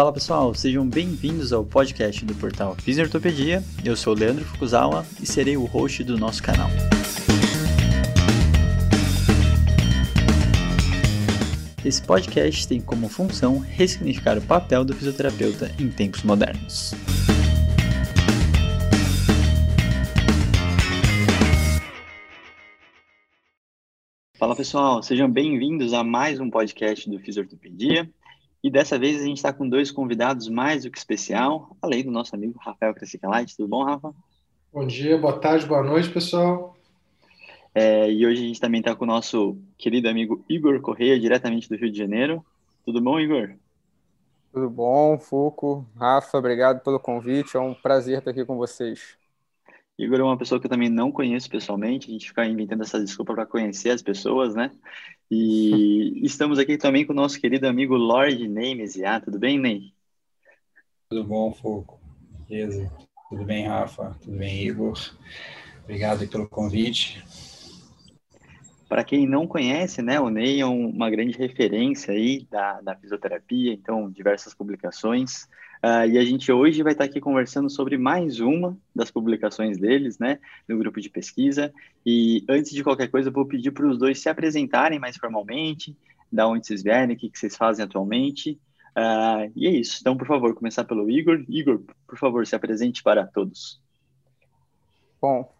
Fala pessoal, sejam bem-vindos ao podcast do portal Fisiortopedia. Eu sou Leandro Fukuzawa e serei o host do nosso canal. Esse podcast tem como função ressignificar o papel do fisioterapeuta em tempos modernos. Fala pessoal, sejam bem-vindos a mais um podcast do Fisiortopedia. E dessa vez a gente está com dois convidados mais do que especial, além do nosso amigo Rafael Crescicalite. Tudo bom, Rafa? Bom dia, boa tarde, boa noite, pessoal. É, e hoje a gente também está com o nosso querido amigo Igor Correia, diretamente do Rio de Janeiro. Tudo bom, Igor? Tudo bom, Fuco. Rafa, obrigado pelo convite. É um prazer estar aqui com vocês. Igor é uma pessoa que eu também não conheço pessoalmente, a gente fica inventando essa desculpa para conhecer as pessoas, né? E estamos aqui também com o nosso querido amigo Lord Ney Mesiá. Tudo bem, Ney? Tudo bom, Foco? Beleza. Tudo bem, Rafa? Tudo bem, Igor? Obrigado pelo convite. Para quem não conhece, né, o Ney é uma grande referência aí da, da fisioterapia, então diversas publicações. Uh, e a gente hoje vai estar aqui conversando sobre mais uma das publicações deles, né, no grupo de pesquisa. E antes de qualquer coisa, eu vou pedir para os dois se apresentarem mais formalmente, da onde vocês vierem, o que, que vocês fazem atualmente. Uh, e é isso. Então, por favor, começar pelo Igor. Igor, por favor, se apresente para todos. Bom,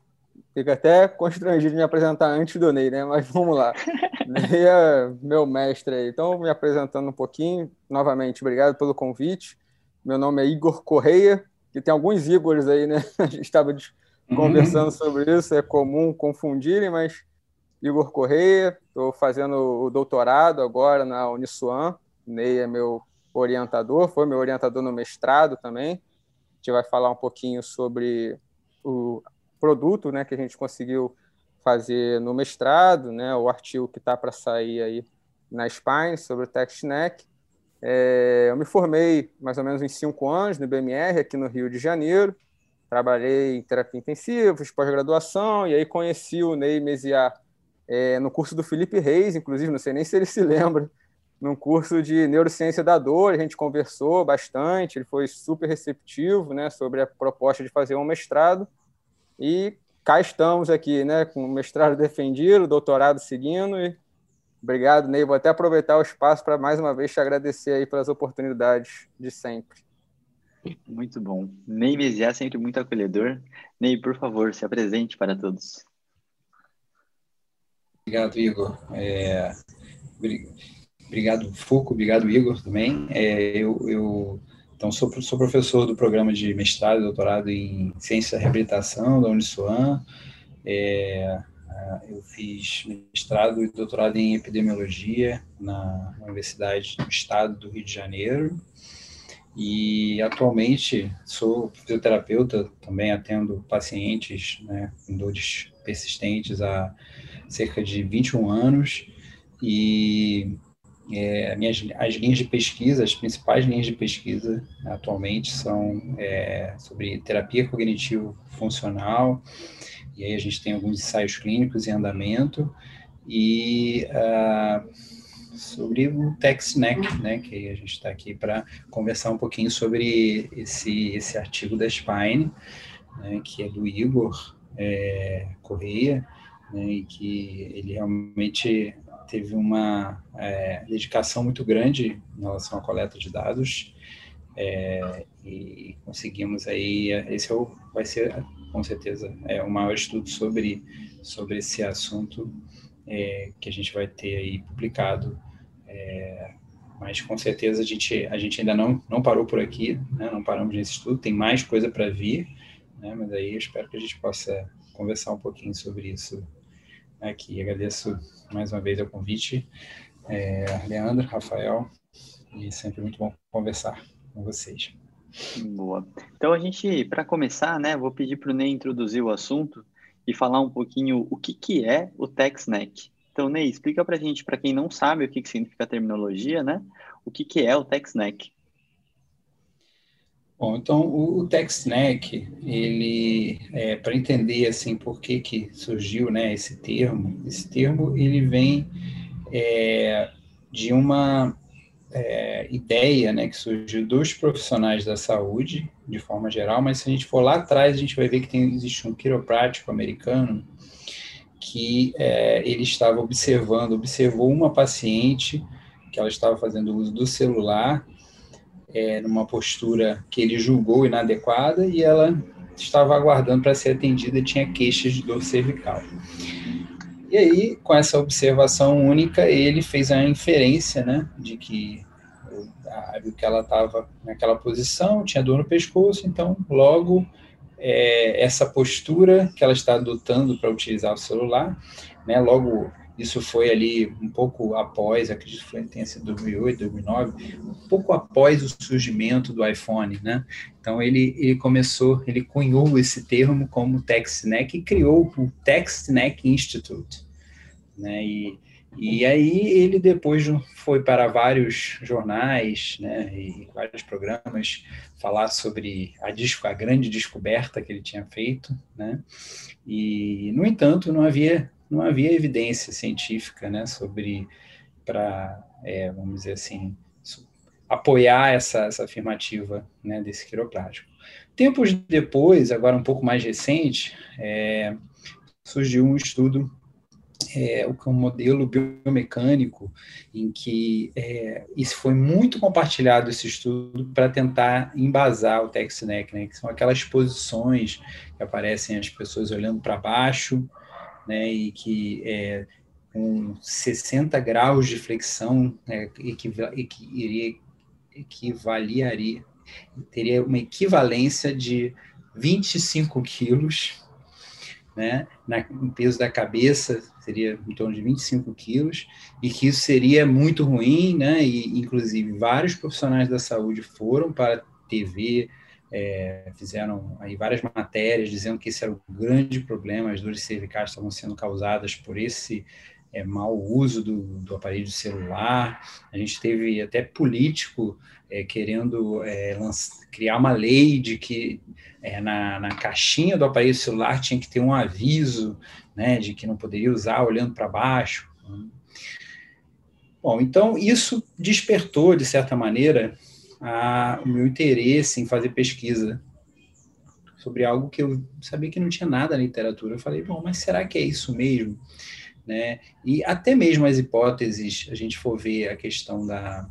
fico até constrangido de me apresentar antes do Ney, né? Mas vamos lá. Ney é meu mestre aí. Então, me apresentando um pouquinho. Novamente, obrigado pelo convite. Meu nome é Igor Correia, que tem alguns Igors aí, né? A gente estava uhum. conversando sobre isso, é comum confundirem, mas Igor Correia, estou fazendo o doutorado agora na Uniswan, Ney é meu orientador, foi meu orientador no mestrado também. A gente vai falar um pouquinho sobre o produto né, que a gente conseguiu fazer no mestrado, né, o artigo que está para sair aí na Spine sobre o TechSnack. É, eu me formei mais ou menos em cinco anos no IBMR, aqui no Rio de Janeiro. Trabalhei em terapia intensiva, pós-graduação, e aí conheci o Ney Mesiar é, no curso do Felipe Reis, inclusive, não sei nem se ele se lembra, num curso de neurociência da dor. A gente conversou bastante, ele foi super receptivo né, sobre a proposta de fazer um mestrado. E cá estamos aqui, né, com o mestrado defendido, doutorado seguindo, e Obrigado, Ney. Vou até aproveitar o espaço para mais uma vez te agradecer aí pelas oportunidades de sempre. Muito bom. Ney Mesiá, sempre muito acolhedor. Ney, por favor, se apresente para todos. Obrigado, Igor. É... Obrigado, Fuco. Obrigado, Igor, também. É, eu, eu então, sou, sou professor do programa de mestrado e doutorado em Ciência e Reabilitação da Uniswan. É, eu fiz mestrado e doutorado em epidemiologia na Universidade do Estado do Rio de Janeiro. E atualmente sou fisioterapeuta, também atendo pacientes né, com dores persistentes há cerca de 21 anos. E é, minhas, as linhas de pesquisa, as principais linhas de pesquisa atualmente são é, sobre terapia cognitivo-funcional, e aí a gente tem alguns ensaios clínicos em andamento, e uh, sobre o TechSnack, né, que a gente está aqui para conversar um pouquinho sobre esse, esse artigo da Spine, né, que é do Igor é, Correia, né, e que ele realmente teve uma é, dedicação muito grande em relação à coleta de dados é, e conseguimos aí esse é o, vai ser com certeza é o maior estudo sobre sobre esse assunto é, que a gente vai ter aí publicado é, mas com certeza a gente a gente ainda não não parou por aqui né, não paramos nesse estudo tem mais coisa para vir né, mas aí eu espero que a gente possa conversar um pouquinho sobre isso aqui. Agradeço mais uma vez o convite, é, Leandro, Rafael, e sempre muito bom conversar com vocês. Boa. Então a gente, para começar, né, vou pedir para o Ney introduzir o assunto e falar um pouquinho o que, que é o TechSnack. Então, Ney, explica para a gente, para quem não sabe o que, que significa a terminologia, né, o que, que é o TechSnack. Bom, então o, o TechSnack, ele, é, para entender assim por que, que surgiu né, esse termo, esse termo ele vem é, de uma é, ideia né, que surgiu dos profissionais da saúde, de forma geral, mas se a gente for lá atrás, a gente vai ver que tem, existe um quiroprático americano que é, ele estava observando, observou uma paciente que ela estava fazendo uso do celular é, numa postura que ele julgou inadequada e ela estava aguardando para ser atendida e tinha queixas de dor cervical. E aí, com essa observação única, ele fez a inferência, né, de que viu que ela estava naquela posição, tinha dor no pescoço, então logo é, essa postura que ela está adotando para utilizar o celular, né, logo isso foi ali um pouco após, acredito que tenha sido 2008, 2009, um pouco após o surgimento do iPhone, né? Então ele, ele começou, ele cunhou esse termo como TechSnack e criou o TechSnack Institute, né? E, e aí ele depois foi para vários jornais, né, e vários programas falar sobre a, disco, a grande descoberta que ele tinha feito, né? E no entanto não havia não havia evidência científica né, sobre, para, é, vamos dizer assim, apoiar essa, essa afirmativa né, desse quiroprático. Tempos depois, agora um pouco mais recente, é, surgiu um estudo, é, um modelo biomecânico, em que é, isso foi muito compartilhado, esse estudo, para tentar embasar o TechSnack, né, que são aquelas posições que aparecem as pessoas olhando para baixo, né, e que é, com 60 graus de flexão é, iria, equivaliaria, teria uma equivalência de 25 quilos, né, na, no peso da cabeça seria em torno de 25 quilos, e que isso seria muito ruim, né, e inclusive vários profissionais da saúde foram para TV, é, fizeram aí várias matérias dizendo que esse era o grande problema, as dores cervicais estavam sendo causadas por esse é, mau uso do, do, aparelho celular. A gente teve até político é, querendo é, criar uma lei de que é, na, na, caixinha do aparelho celular tinha que ter um aviso né, de que não poderia usar olhando para baixo. Bom, então isso despertou, de certa maneira, a, o meu interesse em fazer pesquisa sobre algo que eu sabia que não tinha nada na literatura. Eu falei, bom, mas será que é isso mesmo? Né? E até mesmo as hipóteses, a gente for ver a questão da,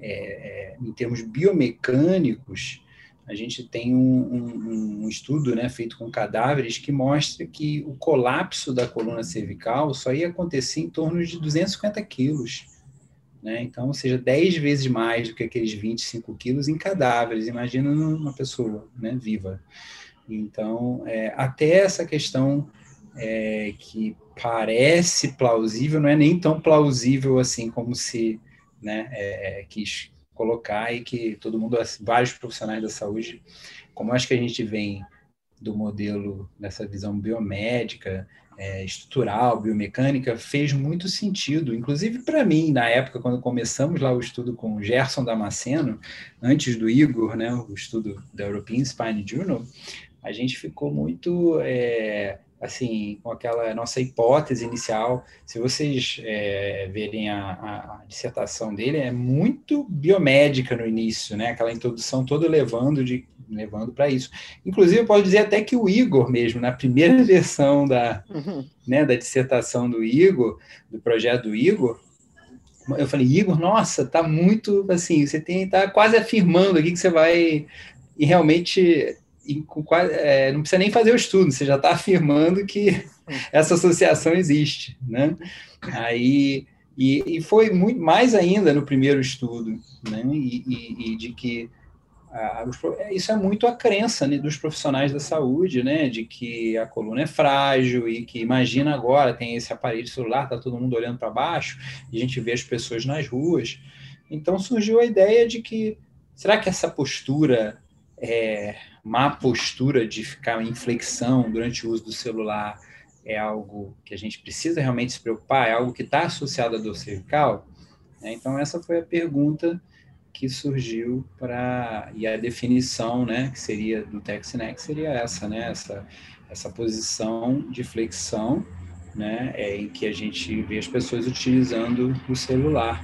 é, é em termos biomecânicos, a gente tem um, um, um, estudo né, feito com cadáveres que mostra que o colapso da coluna cervical só ia acontecer em torno de 250 quilos. Né? Então, ou seja, 10 vezes mais do que aqueles 25 quilos em cadáveres, imagina uma pessoa né, viva. Então, é, até essa questão é, que parece plausível, não é nem tão plausível assim como se né, é, quis colocar e que todo mundo, vários profissionais da saúde, como acho que a gente vem do modelo dessa visão biomédica, é, estrutural, biomecânica, fez muito sentido. Inclusive para mim, na época, quando começamos lá o estudo com o Gerson Damasceno, antes do Igor, né, o estudo da European Spine Journal, a gente ficou muito é, assim com aquela nossa hipótese inicial. Se vocês é, verem a, a, dissertação dele, é muito biomédica no início, né? Aquela introdução toda levando de levando para isso. Inclusive, eu posso dizer até que o Igor mesmo, na primeira versão da, uhum. né, da dissertação do Igor, do projeto do Igor, eu falei, Igor, nossa, tá muito assim, você tem tá quase afirmando aqui que você vai e realmente quase, é, não precisa nem fazer o estudo, você já está afirmando que essa associação existe, né? Aí e, e foi muito mais ainda no primeiro estudo, né? E, e, e de que é, isso é muito a crença né, dos profissionais da saúde, né, de que a coluna é frágil e que imagina agora tem esse aparelho celular, tá todo mundo olhando para baixo e a gente vê as pessoas nas ruas. Então surgiu a ideia de que será que essa postura é, má postura de ficar em flexão durante o uso do celular é algo que a gente precisa realmente se preocupar? É algo que está associado à dor cervical? É, então essa foi a pergunta que surgiu para e a definição, né, que seria do TextNeck seria essa, né, essa essa posição de flexão, né, é, em que a gente vê as pessoas utilizando o celular,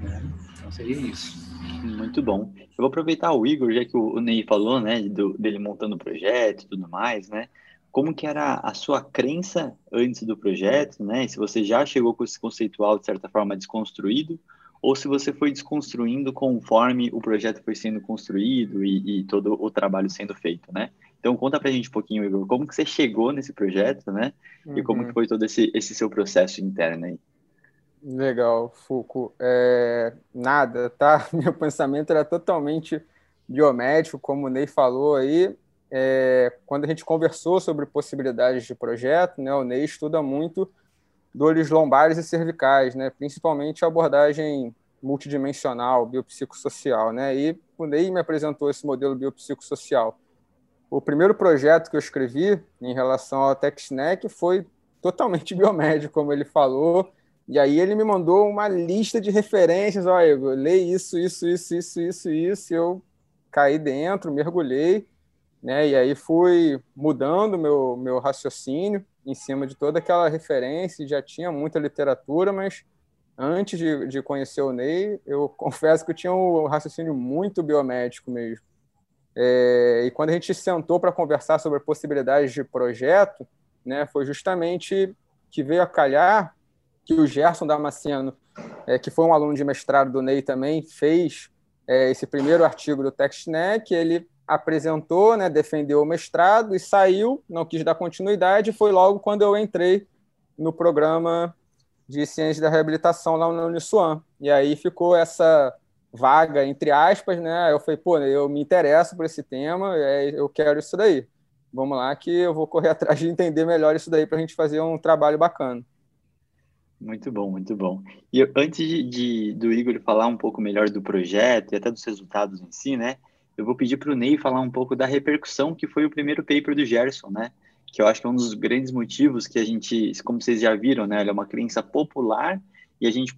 né? Então seria isso. Muito bom. Eu vou aproveitar o Igor, já que o Ney falou, né, do, dele montando o projeto e tudo mais, né? Como que era a sua crença antes do projeto, né? Se você já chegou com esse conceitual, de certa forma, desconstruído, ou se você foi desconstruindo conforme o projeto foi sendo construído e, e todo o trabalho sendo feito, né? Então conta pra gente um pouquinho, Igor, como que você chegou nesse projeto, né? Uhum. E como que foi todo esse, esse seu processo interno aí? Legal, Fuco. É, nada, tá? Meu pensamento era totalmente biomédico, como o Ney falou aí. É, quando a gente conversou sobre possibilidades de projeto, né, o Ney estuda muito dores lombares e cervicais, né, principalmente a abordagem multidimensional, biopsicossocial. Né, e o Ney me apresentou esse modelo biopsicossocial. O primeiro projeto que eu escrevi em relação ao TechSnack foi totalmente biomédico, como ele falou, e aí ele me mandou uma lista de referências, olha, eu leio isso, isso, isso, isso, isso, isso, e eu caí dentro, mergulhei, né? E aí fui mudando meu meu raciocínio em cima de toda aquela referência, já tinha muita literatura, mas antes de, de conhecer o Ney, eu confesso que eu tinha um raciocínio muito biomédico mesmo. É, e quando a gente sentou para conversar sobre possibilidades de projeto, né, foi justamente que veio a calhar que o Gerson Damasceno, é, que foi um aluno de mestrado do Ney também, fez é, esse primeiro artigo do TextNet, ele apresentou, né, defendeu o mestrado e saiu, não quis dar continuidade, foi logo quando eu entrei no programa de Ciência da Reabilitação lá no Uniswan. E aí ficou essa vaga, entre aspas, né? Eu falei, pô, eu me interesso por esse tema, eu quero isso daí. Vamos lá que eu vou correr atrás de entender melhor isso daí para a gente fazer um trabalho bacana. Muito bom, muito bom. E antes de, de, do Igor falar um pouco melhor do projeto e até dos resultados em si, né? Eu vou pedir para o Ney falar um pouco da repercussão que foi o primeiro paper do Gerson, né? Que eu acho que é um dos grandes motivos que a gente, como vocês já viram, né? Ele é uma crença popular e a gente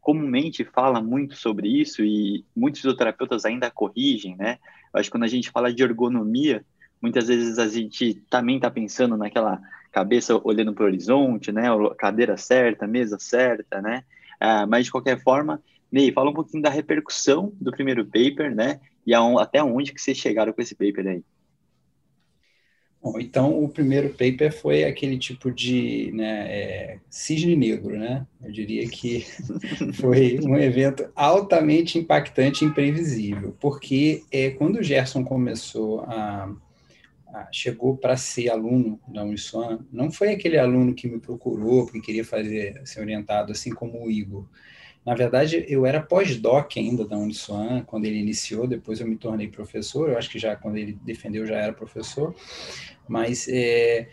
comumente fala muito sobre isso e muitos fisioterapeutas ainda corrigem, né? Eu acho que quando a gente fala de ergonomia, muitas vezes a gente também está pensando naquela cabeça olhando para o horizonte, né? Cadeira certa, mesa certa, né? Ah, mas de qualquer forma, Ney, fala um pouquinho da repercussão do primeiro paper, né? E até onde que vocês chegaram com esse paper aí? Bom, então o primeiro paper foi aquele tipo de né, é, cisne negro, né? Eu diria que foi um evento altamente impactante e imprevisível, porque é, quando o Gerson começou a chegou para ser aluno da Uniswan, não foi aquele aluno que me procurou porque queria fazer ser orientado, assim como o Igor. Na verdade, eu era pós-doc ainda da Uniswan, quando ele iniciou, depois eu me tornei professor, eu acho que já quando ele defendeu já era professor, mas é,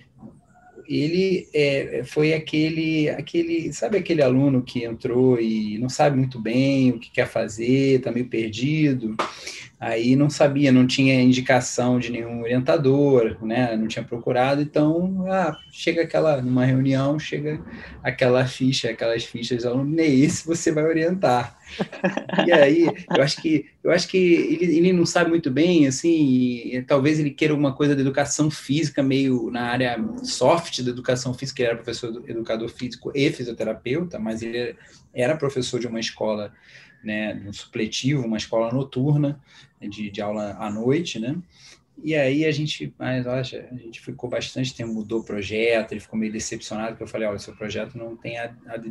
ele é, foi aquele, aquele, sabe aquele aluno que entrou e não sabe muito bem o que quer fazer, está meio perdido, aí não sabia, não tinha indicação de nenhum orientador, né? Não tinha procurado, então ah, chega aquela numa reunião, chega aquela ficha, aquelas fichas, aluno, esse você vai orientar. e aí, eu acho que eu acho que ele, ele não sabe muito bem, assim, talvez ele queira alguma coisa de educação física meio na área soft da educação física, ele era professor educador físico e fisioterapeuta, mas ele era professor de uma escola né, um supletivo, uma escola noturna de, de aula à noite, né? E aí a gente, mas olha, a gente ficou bastante tempo, mudou o projeto, ele ficou meio decepcionado, porque eu falei, olha, seu projeto não tem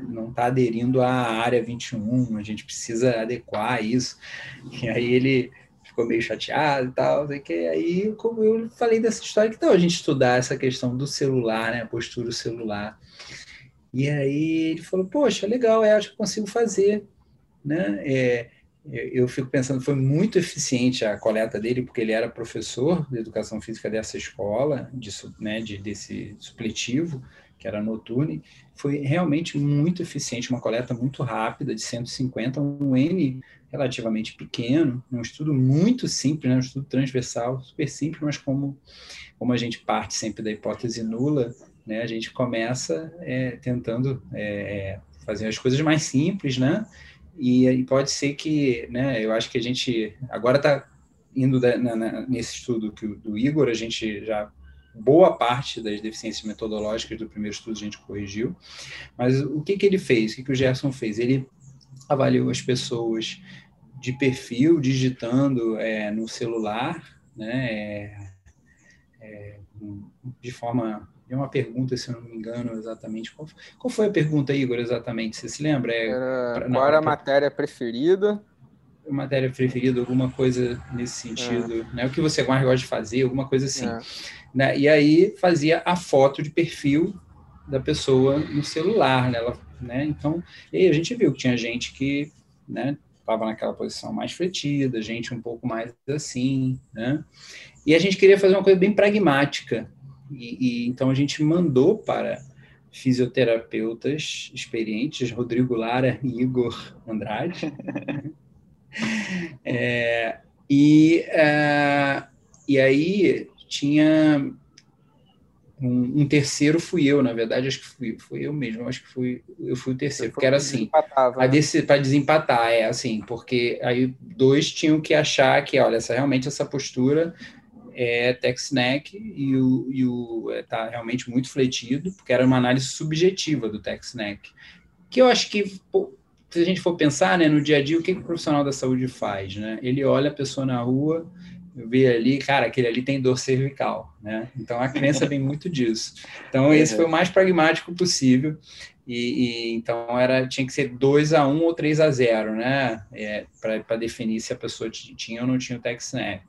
não está aderindo à área 21, a gente precisa adequar isso. E aí ele ficou meio chateado e tal, que aí como eu falei dessa história que tal a gente estudar essa questão do celular, né, postura celular. E aí ele falou, poxa, legal, é, acho que consigo fazer né? É, eu fico pensando, foi muito eficiente a coleta dele, porque ele era professor de educação física dessa escola, de, né, de, desse supletivo, que era noturno, foi realmente muito eficiente, uma coleta muito rápida, de 150, um N relativamente pequeno, um estudo muito simples, né, um estudo transversal, super simples, mas como, como a gente parte sempre da hipótese nula, né, a gente começa é, tentando é, fazer as coisas mais simples, né, e, e, pode ser que, né, eu acho que a gente agora está indo da, na, na, nesse estudo que, do Igor, a gente já boa parte das deficiências metodológicas do primeiro estudo a gente corrigiu, mas o que, que ele fez, o que, que o Gerson fez? Ele avaliou as pessoas de perfil, digitando é, no celular, né, é, é, de forma. É uma pergunta, se eu não me engano exatamente. Qual, qual foi a pergunta, Igor, exatamente? Você se lembra? É, era, pra, qual era a matéria preferida? Matéria preferida, alguma coisa nesse sentido. É. Né? O que você mais gosta de fazer, alguma coisa assim. É. Né? E aí fazia a foto de perfil da pessoa no celular, né? Ela, né? Então, e a gente viu que tinha gente que, né, estava naquela posição mais fletida, gente um pouco mais assim, né? E a gente queria fazer uma coisa bem pragmática. E, e então a gente mandou para fisioterapeutas experientes, Rodrigo Lara e Igor Andrade. é, e, uh, e aí tinha um, um, terceiro fui eu, na verdade, acho que fui, fui eu mesmo, acho que fui, eu fui o terceiro, porque era assim, para né? desempatar, é assim, porque aí dois tinham que achar que, olha, essa, realmente essa postura é TechSnack e o, e o é, tá realmente muito fletido, porque era uma análise subjetiva do TechSnack, que eu acho que pô, se a gente for pensar, né, no dia a dia, o que, que o profissional da saúde faz, né? Ele olha a pessoa na rua, vi ali, cara, aquele ali tem dor cervical, né? Então a crença vem muito disso. Então esse foi o mais pragmático possível. E, e então era tinha que ser 2 a 1 um ou 3 a 0, né? É, para definir se a pessoa tinha ou não tinha o TechSnap.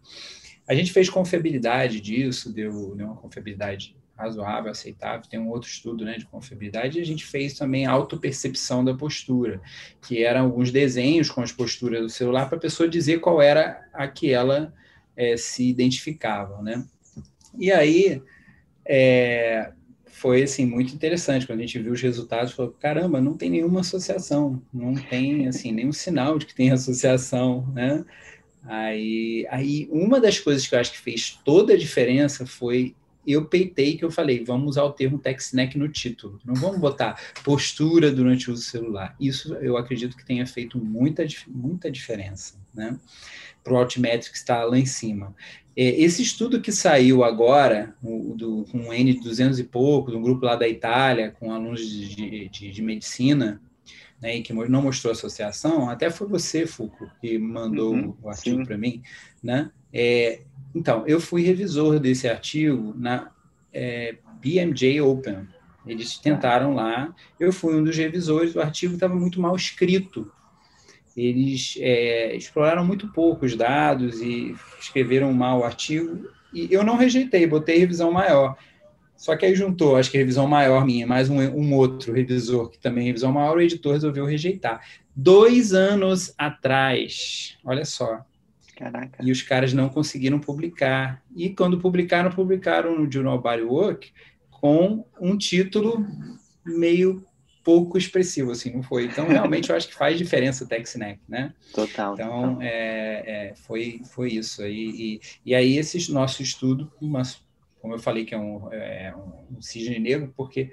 A gente fez confiabilidade disso, deu, uma confiabilidade razoável, aceitável. Tem um outro estudo né, de confiabilidade e a gente fez também autopercepção da postura, que eram alguns desenhos com as posturas do celular para a pessoa dizer qual era a que ela é, se identificavam, né? E aí é, foi assim muito interessante quando a gente viu os resultados, falou caramba, não tem nenhuma associação, não tem assim nenhum sinal de que tem associação, né? Aí, aí uma das coisas que eu acho que fez toda a diferença foi eu peitei que eu falei, vamos usar o termo tech snack no título, não vamos botar postura durante o uso celular. Isso eu acredito que tenha feito muita, muita diferença, né? para o Altimetrics estar lá em cima. É, esse estudo que saiu agora, do, com um N de 200 e pouco, um grupo lá da Itália, com alunos de, de, de medicina, né, e que não mostrou associação, até foi você, Foucault, que mandou uhum, o artigo para mim, né? É, então, eu fui revisor desse artigo na é, BMJ Open. Eles tentaram lá, eu fui um dos revisores, o artigo estava muito mal escrito, eles é, exploraram muito pouco os dados e escreveram mal o artigo, e eu não rejeitei, botei revisão maior. Só que aí juntou, acho que revisão maior minha, mais um, um outro revisor que também revisão maior, o editor resolveu rejeitar. Dois anos atrás, olha só. Caraca. E os caras não conseguiram publicar. E quando publicaram, publicaram no Journal Body Work com um título meio pouco expressivo, assim, não foi. Então, realmente, eu acho que faz diferença o TechSnack, né? Total. Então, total. É, é, foi, foi isso. aí e, e aí, esse nosso estudo, uma, como eu falei, que é um, é um cisne negro, porque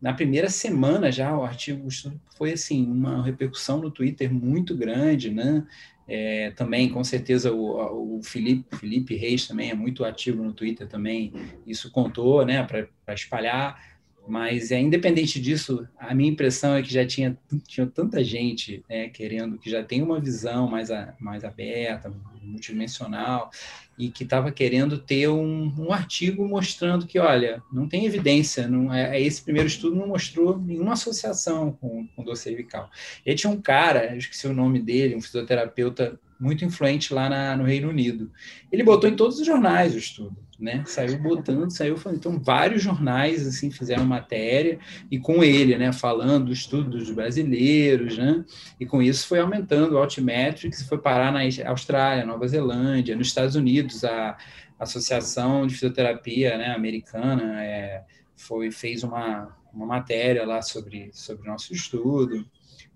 na primeira semana já o artigo foi, assim, uma repercussão no Twitter muito grande, né? É, também, com certeza, o, o Felipe, Felipe Reis também é muito ativo no Twitter também, isso contou, né, para espalhar mas, é, independente disso, a minha impressão é que já tinha, tinha tanta gente né, querendo, que já tem uma visão mais, a, mais aberta, multidimensional, e que estava querendo ter um, um, artigo mostrando que, olha, não tem evidência, não é, esse primeiro estudo não mostrou nenhuma associação com, com dor cervical. E tinha um cara, esqueci o nome dele, um fisioterapeuta muito influente lá na, no Reino Unido. Ele botou em todos os jornais o estudo né? Saiu botando, saiu falando. Então, vários jornais assim fizeram matéria e com ele, né? Falando do estudo dos brasileiros, né? E com isso foi aumentando o Altimetrics, foi parar na Austrália, Nova Zelândia, nos Estados Unidos, a Associação de Fisioterapia né, Americana é, foi, fez uma, uma matéria lá sobre, sobre nosso estudo,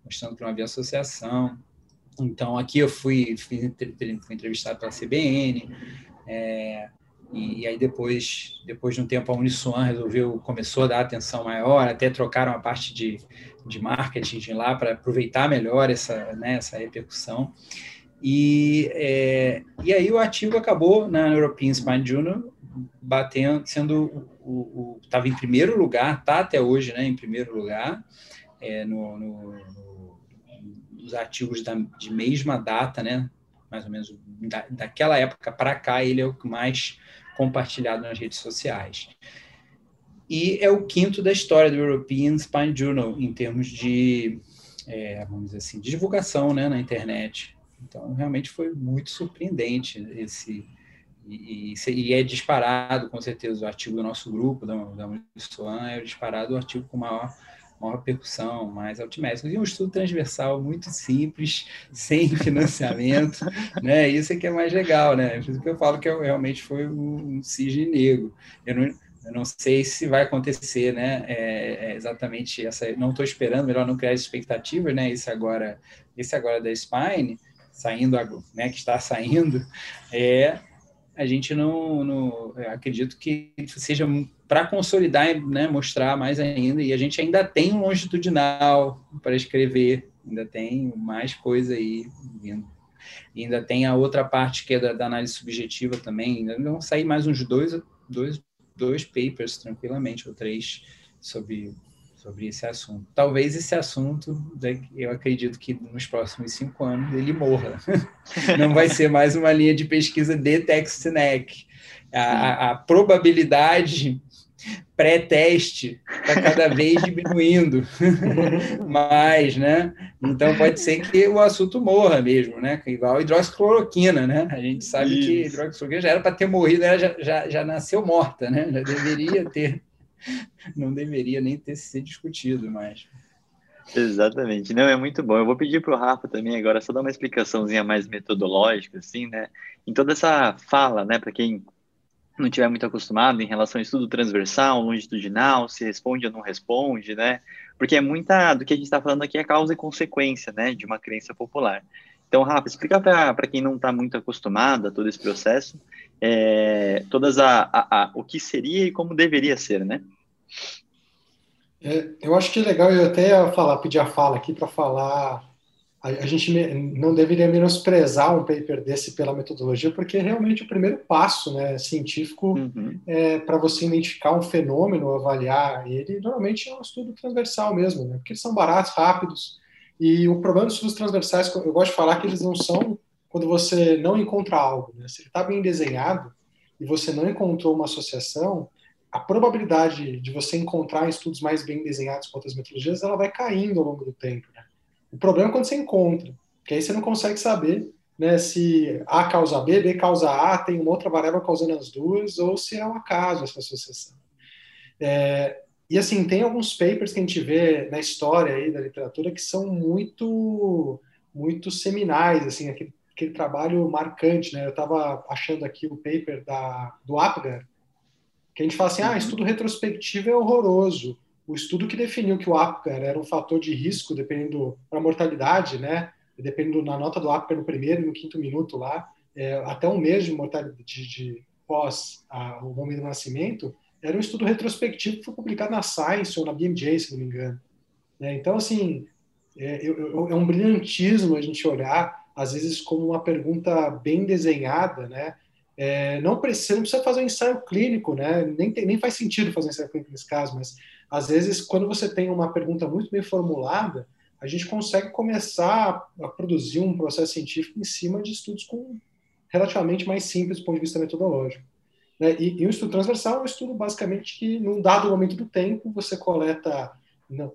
mostrando que não havia associação. Então, aqui eu fui, fui, fui entrevistado pela CBN, é, e, e, aí depois, depois de um tempo, a Uniswan resolveu, começou a dar atenção maior, até trocaram a parte de, de marketing de lá para aproveitar melhor essa, né, essa repercussão. E, é, e aí o ativo acabou na European Spine Journal batendo, sendo o estava em primeiro lugar, tá até hoje, né, em primeiro lugar é, no, no, no, os artigos da, de mesma data, né? Mais ou menos da, daquela época para cá, ele é o mais compartilhado nas redes sociais. E é o quinto da história do European Spine Journal, em termos de, é, vamos dizer assim, de divulgação né, na internet. Então, realmente foi muito surpreendente esse. E, e, e é disparado, com certeza, o artigo do nosso grupo, da, da Swan, é disparado o artigo com maior maior percussão, mais altimétricos. E um estudo transversal muito simples, sem financiamento, né? Isso é que é mais legal, né? Por isso que eu falo que realmente foi um cisne negro. Eu não, eu não sei se vai acontecer, né? É, é exatamente essa. Não estou esperando, melhor não criar expectativas, né? Esse agora, esse agora da Spine, saindo, né? Que está saindo, é a gente não, não acredito que seja para consolidar, né, mostrar mais ainda, e a gente ainda tem um longitudinal para escrever, ainda tem mais coisa aí vindo. E ainda tem a outra parte que é da, da, análise subjetiva também, ainda vão sair mais uns dois, dois, dois papers tranquilamente, ou três, sobre, sobre esse assunto. Talvez esse assunto, eu acredito que nos próximos cinco anos ele morra. Não vai ser mais uma linha de pesquisa de text-neck. A, a, probabilidade pré-teste está cada vez diminuindo mais, né? Então pode ser que o assunto morra mesmo, né? Igual a hidroxicloroquina, né? A gente sabe Isso. que hidroxicloroquina já era para ter morrido, ela já, já, já nasceu morta, né? Já deveria ter, não deveria nem ter sido discutido mais. Exatamente, não, é muito bom. Eu vou pedir para o Rafa também agora só dar uma explicaçãozinha mais metodológica, assim, né? Em toda essa fala, né, para quem não tiver muito acostumado em relação ao estudo transversal, longitudinal, se responde ou não responde, né? Porque é muita do que a gente está falando aqui é causa e consequência, né, de uma crença popular. Então, Rafa, explica para quem não está muito acostumado a todo esse processo, é, todas a, a, a, o que seria e como deveria ser, né? É, eu acho que é legal eu até falar, pedir a fala aqui para falar a, gente não deveria menosprezar um paper desse pela metodologia, porque é realmente o primeiro passo né, científico uhum. é, para você identificar um fenômeno, avaliar ele, normalmente é um estudo transversal mesmo, né, porque eles são baratos, rápidos, e o problema dos estudos transversais, eu gosto de falar que eles não são quando você não encontra algo. Né, se ele está bem desenhado e você não encontrou uma associação, a probabilidade de você encontrar estudos mais bem desenhados com outras metodologias, ela vai caindo ao longo do tempo. O problema é quando você encontra, que aí você não consegue saber né, se A causa B, B causa A, tem uma outra variável causando as duas, ou se é um acaso essa associação. É, e assim, tem alguns papers que a gente vê na história aí da literatura que são muito, muito seminais, assim, aquele, aquele trabalho marcante, né? Eu estava achando aqui o paper da, do Apgar, que a gente fala assim, ah, uhum. estudo retrospectivo é horroroso o estudo que definiu que o Apgar era um fator de risco, dependendo para a mortalidade, né? Dependendo na nota do Apgar no primeiro e no quinto minuto lá, é, até um mês de mortalidade de, de pós a, o momento do nascimento, era um estudo retrospectivo que foi publicado na Science ou na BMJ, se não me engano. É, então, assim, é, é, um brilhantismo a gente olhar, às vezes, como uma pergunta bem desenhada, né? É, não precisa, não precisa fazer um ensaio clínico, né? Nem, tem, nem faz sentido fazer um ensaio clínico nesse caso, mas às vezes, quando você tem uma pergunta muito bem formulada, a gente consegue começar a produzir um processo científico em cima de estudos com relativamente mais simples do ponto de vista metodológico. Né? E, e o estudo transversal é um estudo basicamente que, num dado momento do tempo, você coleta na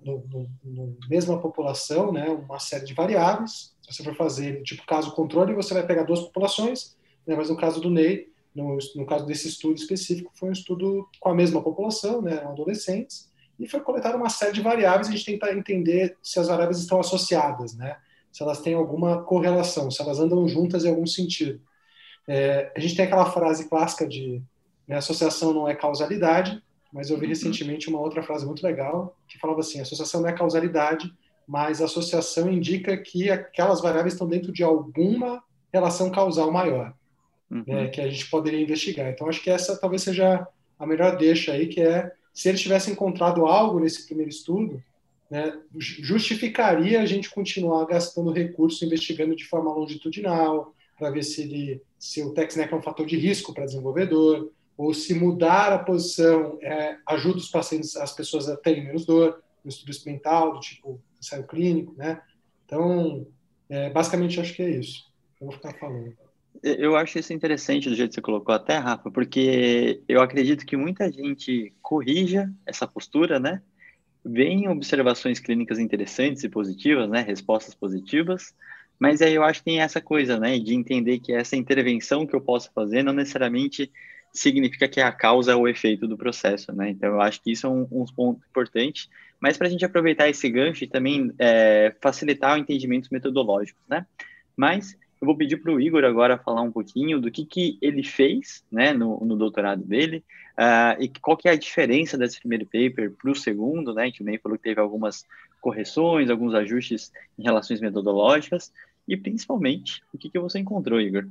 mesma população né, uma série de variáveis. Se você for fazer, tipo caso controle, você vai pegar duas populações, né, mas no caso do Ney, no, no caso desse estudo específico, foi um estudo com a mesma população, né, adolescentes, e foi coletada uma série de variáveis e a gente tenta entender se as variáveis estão associadas, né? se elas têm alguma correlação, se elas andam juntas em algum sentido. É, a gente tem aquela frase clássica de né, associação não é causalidade, mas eu vi uhum. recentemente uma outra frase muito legal que falava assim: associação não é causalidade, mas associação indica que aquelas variáveis estão dentro de alguma relação causal maior, uhum. né, que a gente poderia investigar. Então, acho que essa talvez seja a melhor deixa aí, que é se eles tivessem encontrado algo nesse primeiro estudo, né, justificaria a gente continuar gastando recursos investigando de forma longitudinal, para ver se, ele, se o TexNEC é um fator de risco para desenvolvedor, ou se mudar a posição é, ajuda os pacientes, as pessoas a terem menos dor, no estudo experimental, do tipo ensaio clínico, né? Então, É, basicamente, acho que é isso. Eu vou ficar falando. Eu acho isso interessante do jeito que você colocou até, Rafa, porque eu acredito que muita gente corrija essa postura, né? Vem observações clínicas interessantes e positivas, né? Respostas positivas, mas aí eu acho que tem essa coisa, né? De entender que essa intervenção que eu posso fazer não necessariamente significa que é a causa ou o efeito do processo, né? Então eu acho que isso é um, um ponto importante, mas para a gente aproveitar esse gancho e também é, facilitar o entendimento metodológico, né? Mas eu vou pedir para o Igor agora falar um pouquinho do que, que ele fez né, no, no doutorado dele uh, e qual que é a diferença desse primeiro paper para o segundo, né, que o Ney falou que teve algumas correções, alguns ajustes em relações metodológicas e principalmente o que, que você encontrou, Igor.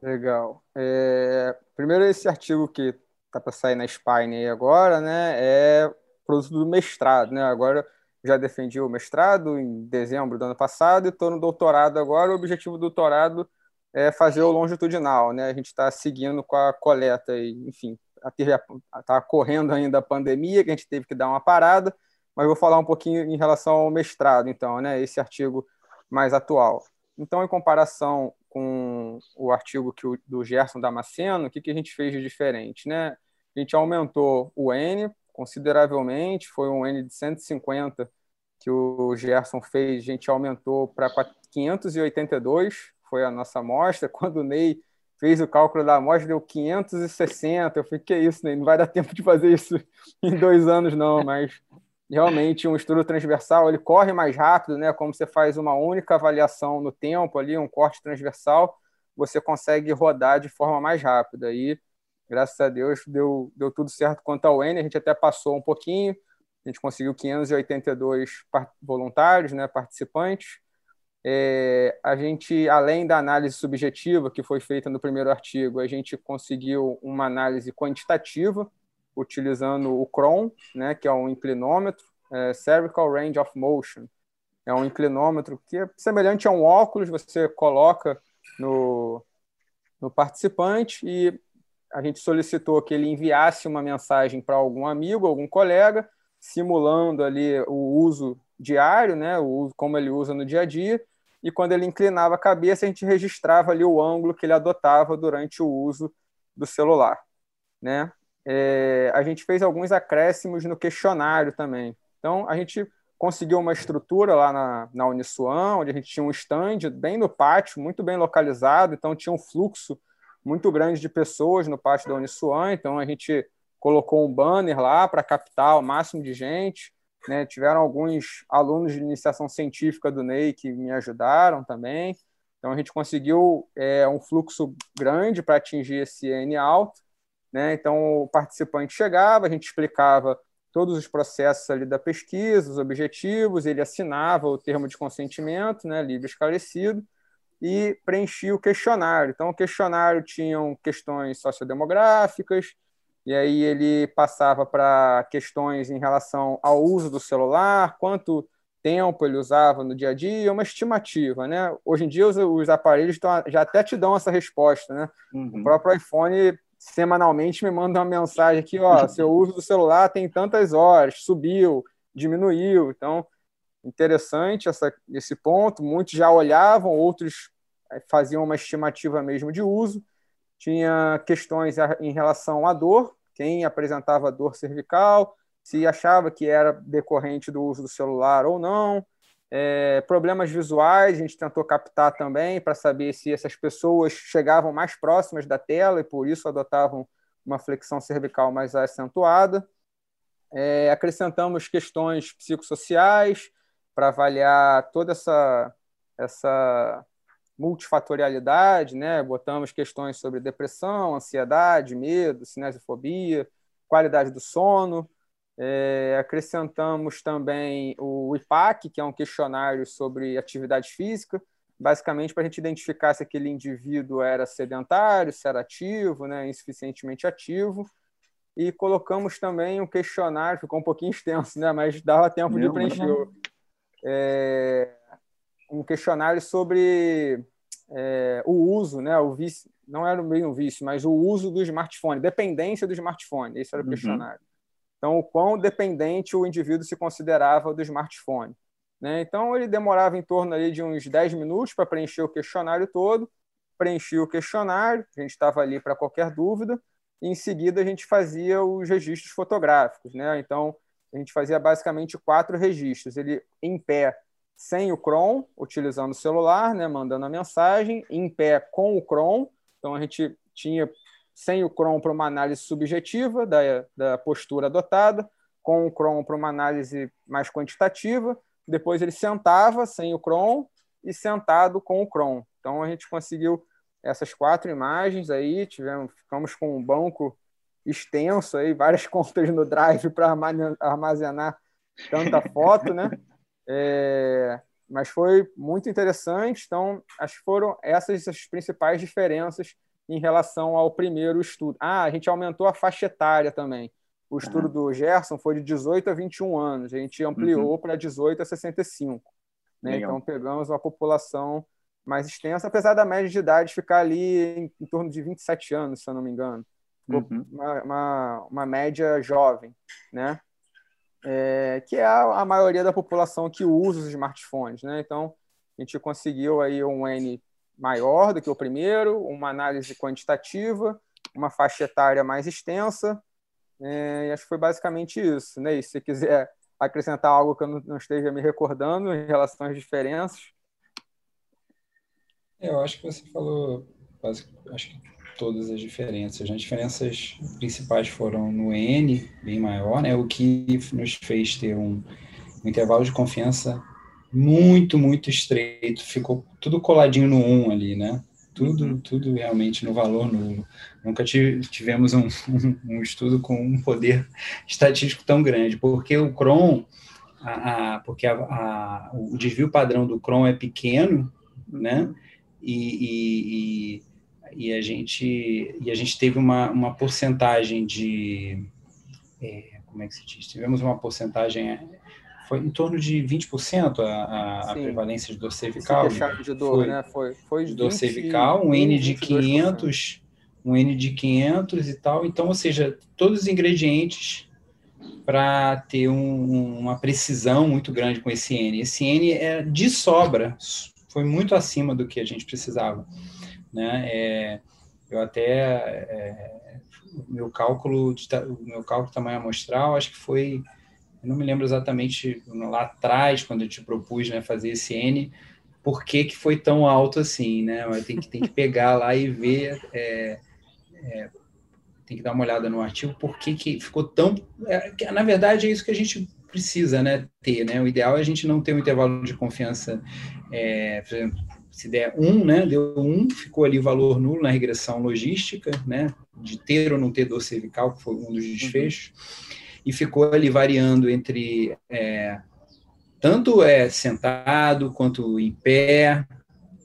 Legal. É, primeiro, esse artigo que está para sair na Spine agora, né, é produto do mestrado, né? Agora já defendi o mestrado em dezembro do ano passado e estou no doutorado agora. O objetivo do doutorado é fazer o longitudinal, né? A gente está seguindo com a coleta e, enfim, está correndo ainda a pandemia, que a gente teve que dar uma parada, mas vou falar um pouquinho em relação ao mestrado, então, né? Esse artigo mais atual. Então, em comparação com o artigo que o, do Gerson Damasceno, o que, que a gente fez de diferente, né? A gente aumentou o N consideravelmente, foi um N de 150 que o Gerson fez, a gente aumentou para 582, foi a nossa amostra. Quando o Ney fez o cálculo da amostra, deu 560. Eu falei, que isso, Ney? Não vai dar tempo de fazer isso em dois anos, não, mas realmente um estudo transversal, ele corre mais rápido, né? Como você faz uma única avaliação no tempo ali, um corte transversal, você consegue rodar de forma mais rápida. E graças a Deus deu, deu tudo certo quanto ao N, a gente até passou um pouquinho, a gente conseguiu 582 voluntários, né, participantes. É, a gente, além da análise subjetiva que foi feita no primeiro artigo, a gente conseguiu uma análise quantitativa, utilizando o CRON, né, que é um inclinômetro, é, Cervical Range of Motion. É um inclinômetro que é semelhante a um óculos, você coloca no, no participante e a gente solicitou que ele enviasse uma mensagem para algum amigo, algum colega, simulando ali o uso diário, né, o uso, como ele usa no dia a dia, e quando ele inclinava a cabeça, a gente registrava ali o ângulo que ele adotava durante o uso do celular, né? É, a gente fez alguns acréscimos no questionário também. Então, a gente conseguiu uma estrutura lá na, na Uniswan, onde a gente tinha um stand bem no pátio, muito bem localizado, então tinha um fluxo muito grande de pessoas no pátio da Uniswan, então a gente colocou um banner lá para captar o máximo de gente. Né? Tiveram alguns alunos de iniciação científica do NEI que me ajudaram também. Então a gente conseguiu é, um fluxo grande para atingir esse N alto. Né? Então o participante chegava, a gente explicava todos os processos ali da pesquisa, os objetivos, ele assinava o termo de consentimento, né, livre esclarecido, e preenchia o questionário. Então, o questionário tinha questões sociodemográficas, e aí ele passava para questões em relação ao uso do celular, quanto tempo ele usava no dia a dia, uma estimativa, né? Hoje em dia os, os aparelhos tão, já até te dão essa resposta, né? Uhum. O próprio iPhone semanalmente me manda uma mensagem aqui, ó, seu uso do celular tem tantas horas, subiu, diminuiu, então interessante essa, esse ponto. Muitos já olhavam, outros eh, faziam uma estimativa mesmo de uso. Tinha questões em relação à dor, quem apresentava dor cervical, se achava que era decorrente do uso do celular ou não. É, problemas visuais, a gente tentou captar também para saber se essas pessoas chegavam mais próximas da tela e por isso adotavam uma flexão cervical mais acentuada. É, acrescentamos questões psicossociais, para avaliar toda essa, essa multifatorialidade, né? Botamos questões sobre depressão, ansiedade, medo, cinesiofobia, qualidade do sono. É, acrescentamos também o IPAC, que é um questionário sobre atividade física, basicamente para a gente identificar se aquele indivíduo era sedentário, se era ativo, né, insuficientemente ativo. E colocamos também um questionário, ficou um pouquinho extenso, né, mas dava tempo de preencher é, um questionário sobre é, o uso, né, o vício, não era bem um vício, mas o uso do smartphone, dependência do smartphone, esse era o uhum. questionário. Então, o quão dependente o indivíduo se considerava do smartphone. Né? Então, ele demorava em torno ali de uns 10 minutos para preencher o questionário todo. Preenchia o questionário, a gente estava ali para qualquer dúvida. E em seguida, a gente fazia os registros fotográficos. Né? Então, a gente fazia basicamente quatro registros. Ele em pé, sem o Chrome, utilizando o celular, né? mandando a mensagem. Em pé, com o Chrome. Então, a gente tinha sem o Chrome para uma análise subjetiva da, da postura adotada, com o Chrome para uma análise mais quantitativa depois ele sentava sem o Chrome e sentado com o Chrome. Então a gente conseguiu essas quatro imagens aí, tivemos, ficamos com um banco extenso aí, várias contas no Drive para armazenar tanta foto, né? É, mas foi muito interessante. Então, acho que foram essas as principais diferenças em relação ao primeiro estudo. Ah, a gente aumentou a faixa etária também. O estudo uhum. do Gerson foi de 18 a 21 anos, a gente ampliou uhum. para 18 a 65. Né? Então, pegamos uma população mais extensa, apesar da média de idade ficar ali em, em torno de 27 anos, se eu não me engano. Uhum. Uma, uma, uma, média jovem, né? É, que é a, a, maioria da população que usa os smartphones. Né? Então, a gente conseguiu aí um N maior do que o primeiro, uma análise quantitativa, uma faixa etária mais extensa, é, e acho que foi basicamente isso. Né? E se você quiser acrescentar algo que eu não esteja me recordando em relação às diferenças. É, eu acho que você falou acho que todas as diferenças. As diferenças principais foram no N, bem maior, né? o que nos fez ter um, um intervalo de confiança muito, muito estreito. Ficou tudo coladinho no 1 ali, né? tudo, uhum. tudo realmente no valor nulo. Nunca tivemos um, um, um, estudo com um poder estatístico tão grande, porque o Cron, a, a, porque a, a, o desvio padrão do Cron é pequeno, né? E, e, e, e, a gente e a gente teve uma, uma porcentagem de é, como é que se diz? Tivemos uma porcentagem foi em torno de 20% a, a, a prevalência de dor cervical. De dor, foi, né? Foi, foi de dor cervical, um N de 500, um N de 500 e tal. Então, ou seja, todos os ingredientes para ter um, uma precisão muito grande com esse N. Esse N é de sobra, foi muito acima do que a gente precisava. Né? É, eu até é, meu cálculo de, meu cálculo tamanho amostral acho que foi eu não me lembro exatamente lá atrás, quando eu te propus né, fazer esse N, por que, que foi tão alto assim, né? Tem que, tem que pegar lá e ver, é, é, tem que dar uma olhada no artigo, por que, que ficou tão... É, na verdade, é isso que a gente precisa né, ter, né? O ideal é a gente não ter um intervalo de confiança, é, por exemplo, se der um, né, deu um, ficou ali o valor nulo na regressão logística, né, de ter ou não ter dor cervical, que foi um dos desfechos. Uhum e ficou ali variando entre é, tanto é, sentado quanto em pé,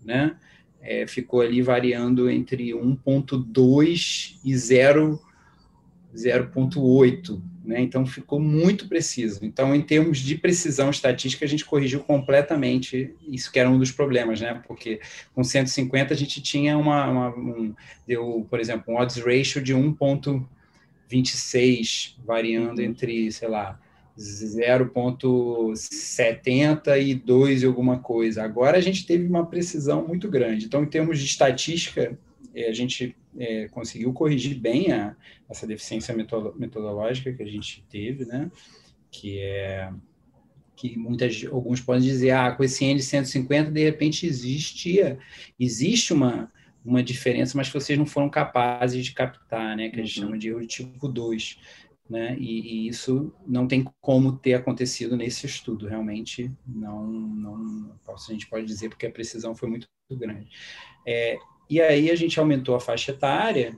né? É, ficou ali variando entre 1.2 e 0.8, né? Então ficou muito preciso. Então, em termos de precisão estatística, a gente corrigiu completamente isso que era um dos problemas, né? Porque com 150 a gente tinha uma, uma um, deu, por exemplo, um odds ratio de 1. 26, variando uhum. entre, sei lá, 0,70 e 2 e alguma coisa. Agora a gente teve uma precisão muito grande. Então, em termos de estatística, é, a gente é, conseguiu corrigir bem a, essa deficiência metodológica que a gente teve, né? Que é que muitas alguns podem dizer, ah, com esse N de 150 de repente existia existe uma uma diferença, mas que vocês não foram capazes de captar, né? Que a gente uhum. chama de erro de tipo 2. Né? E, e, isso não tem como ter acontecido nesse estudo, realmente não, não a gente pode dizer porque a precisão foi muito, muito grande. É, e aí a gente aumentou a faixa etária,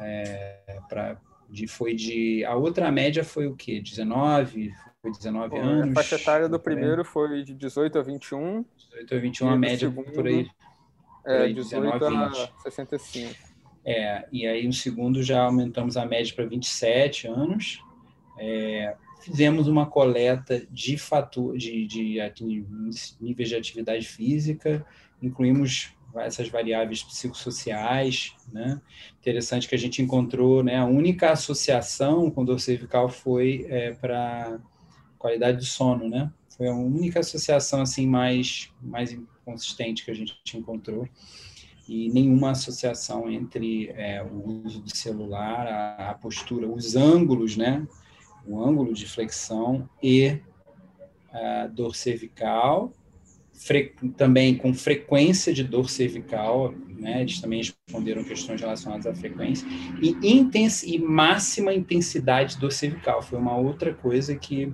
é, pra, de, foi de, a outra média foi o quê? 19, foi 19 Bom, anos. A faixa etária do primeiro foi de 18 a 21. 18 a 21, a média segundo, por aí é, 18 a 65. É, e aí no segundo já aumentamos a média para 27 anos. É, fizemos uma coleta de, fator, de, de, de níveis de atividade física, incluímos essas variáveis psicossociais, né? Interessante que a gente encontrou, né? A única associação com dor cervical foi é, para qualidade do sono, né? Foi a única associação assim mais mais consistente que a gente encontrou e nenhuma associação entre é, o uso do celular, a, a, postura, os ângulos, né? O ângulo de flexão e a dor cervical, também com frequência de dor cervical, né? Eles também responderam questões relacionadas à frequência e, intens e máxima intensidade de dor cervical. Foi uma outra coisa que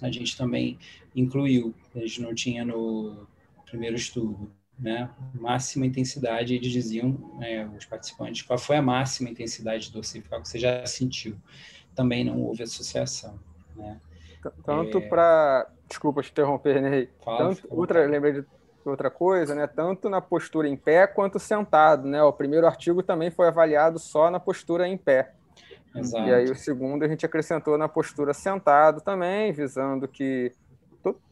a gente também incluiu. A gente não tinha no primeiro estudo né, máxima intensidade, eles diziam, né, os participantes, qual foi a máxima intensidade do cervical que você já sentiu. Também não houve associação. Né? Tanto é... para. Desculpa te interromper, Ney. Fala, Tanto, outra, lembrei de outra coisa, né? Tanto na postura em pé quanto sentado, né? O primeiro artigo também foi avaliado só na postura em pé. Exato. E aí o segundo a gente acrescentou na postura sentado também, visando que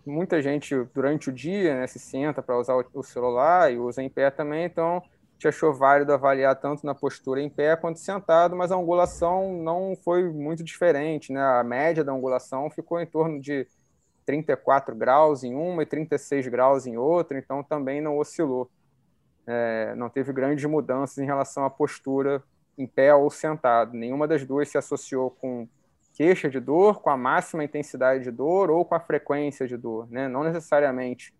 muita gente durante o dia né, se senta para usar o celular e usa em pé também, então a gente achou válido avaliar tanto na postura em pé quanto sentado, mas a angulação não foi muito diferente, né? A média da angulação ficou em torno de 34 graus em uma e 36 graus em outra, então também não oscilou. É, não teve grandes mudanças em relação à postura em pé ou sentado. Nenhuma das duas se associou com queixa de dor, com a máxima intensidade de dor ou com a frequência de dor, né? Não necessariamente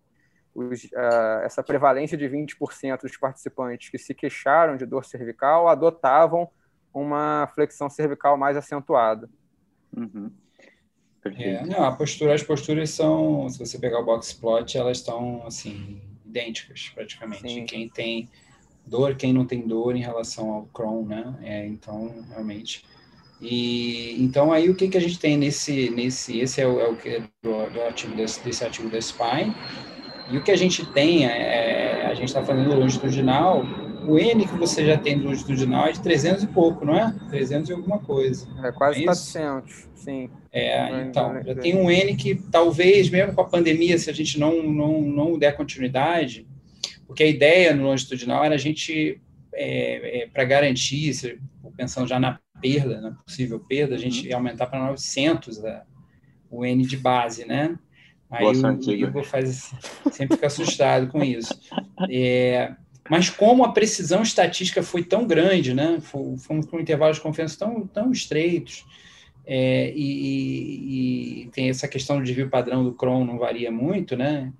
os, uh, essa prevalência de 20% dos participantes que se queixaram de dor cervical adotavam uma flexão cervical mais acentuada. Uhum. É, não, a postura, as posturas são, se você pegar o box plot, elas estão assim idênticas praticamente. Sim. Quem tem dor, quem não tem dor em relação ao Crohn, né? É, então, realmente, e então aí o que, que a gente tem nesse nesse esse é o, é o que do, do artigo desse, desse, artigo da Spine e o que a gente tem é, a gente está falando longitudinal o N que você já tem longitudinal é de 300 e pouco, não é? 300 e alguma coisa. É quase é 400, sim. É, então, já tem um N que talvez, mesmo com a pandemia, se a gente não, não, não der continuidade, porque a ideia no longitudinal era a gente, é, é, para garantir, pensando já na perda, na possível perda, a gente ia uhum. aumentar para 900 a, o N de base, né? Aí Boa o Igor faz, sempre fica assustado com isso. É, mas como a precisão estatística foi tão grande, né? Fomos com intervalos de confiança tão, tão estreitos, é, e, e, tem essa questão do desvio padrão do Cron não varia muito, né?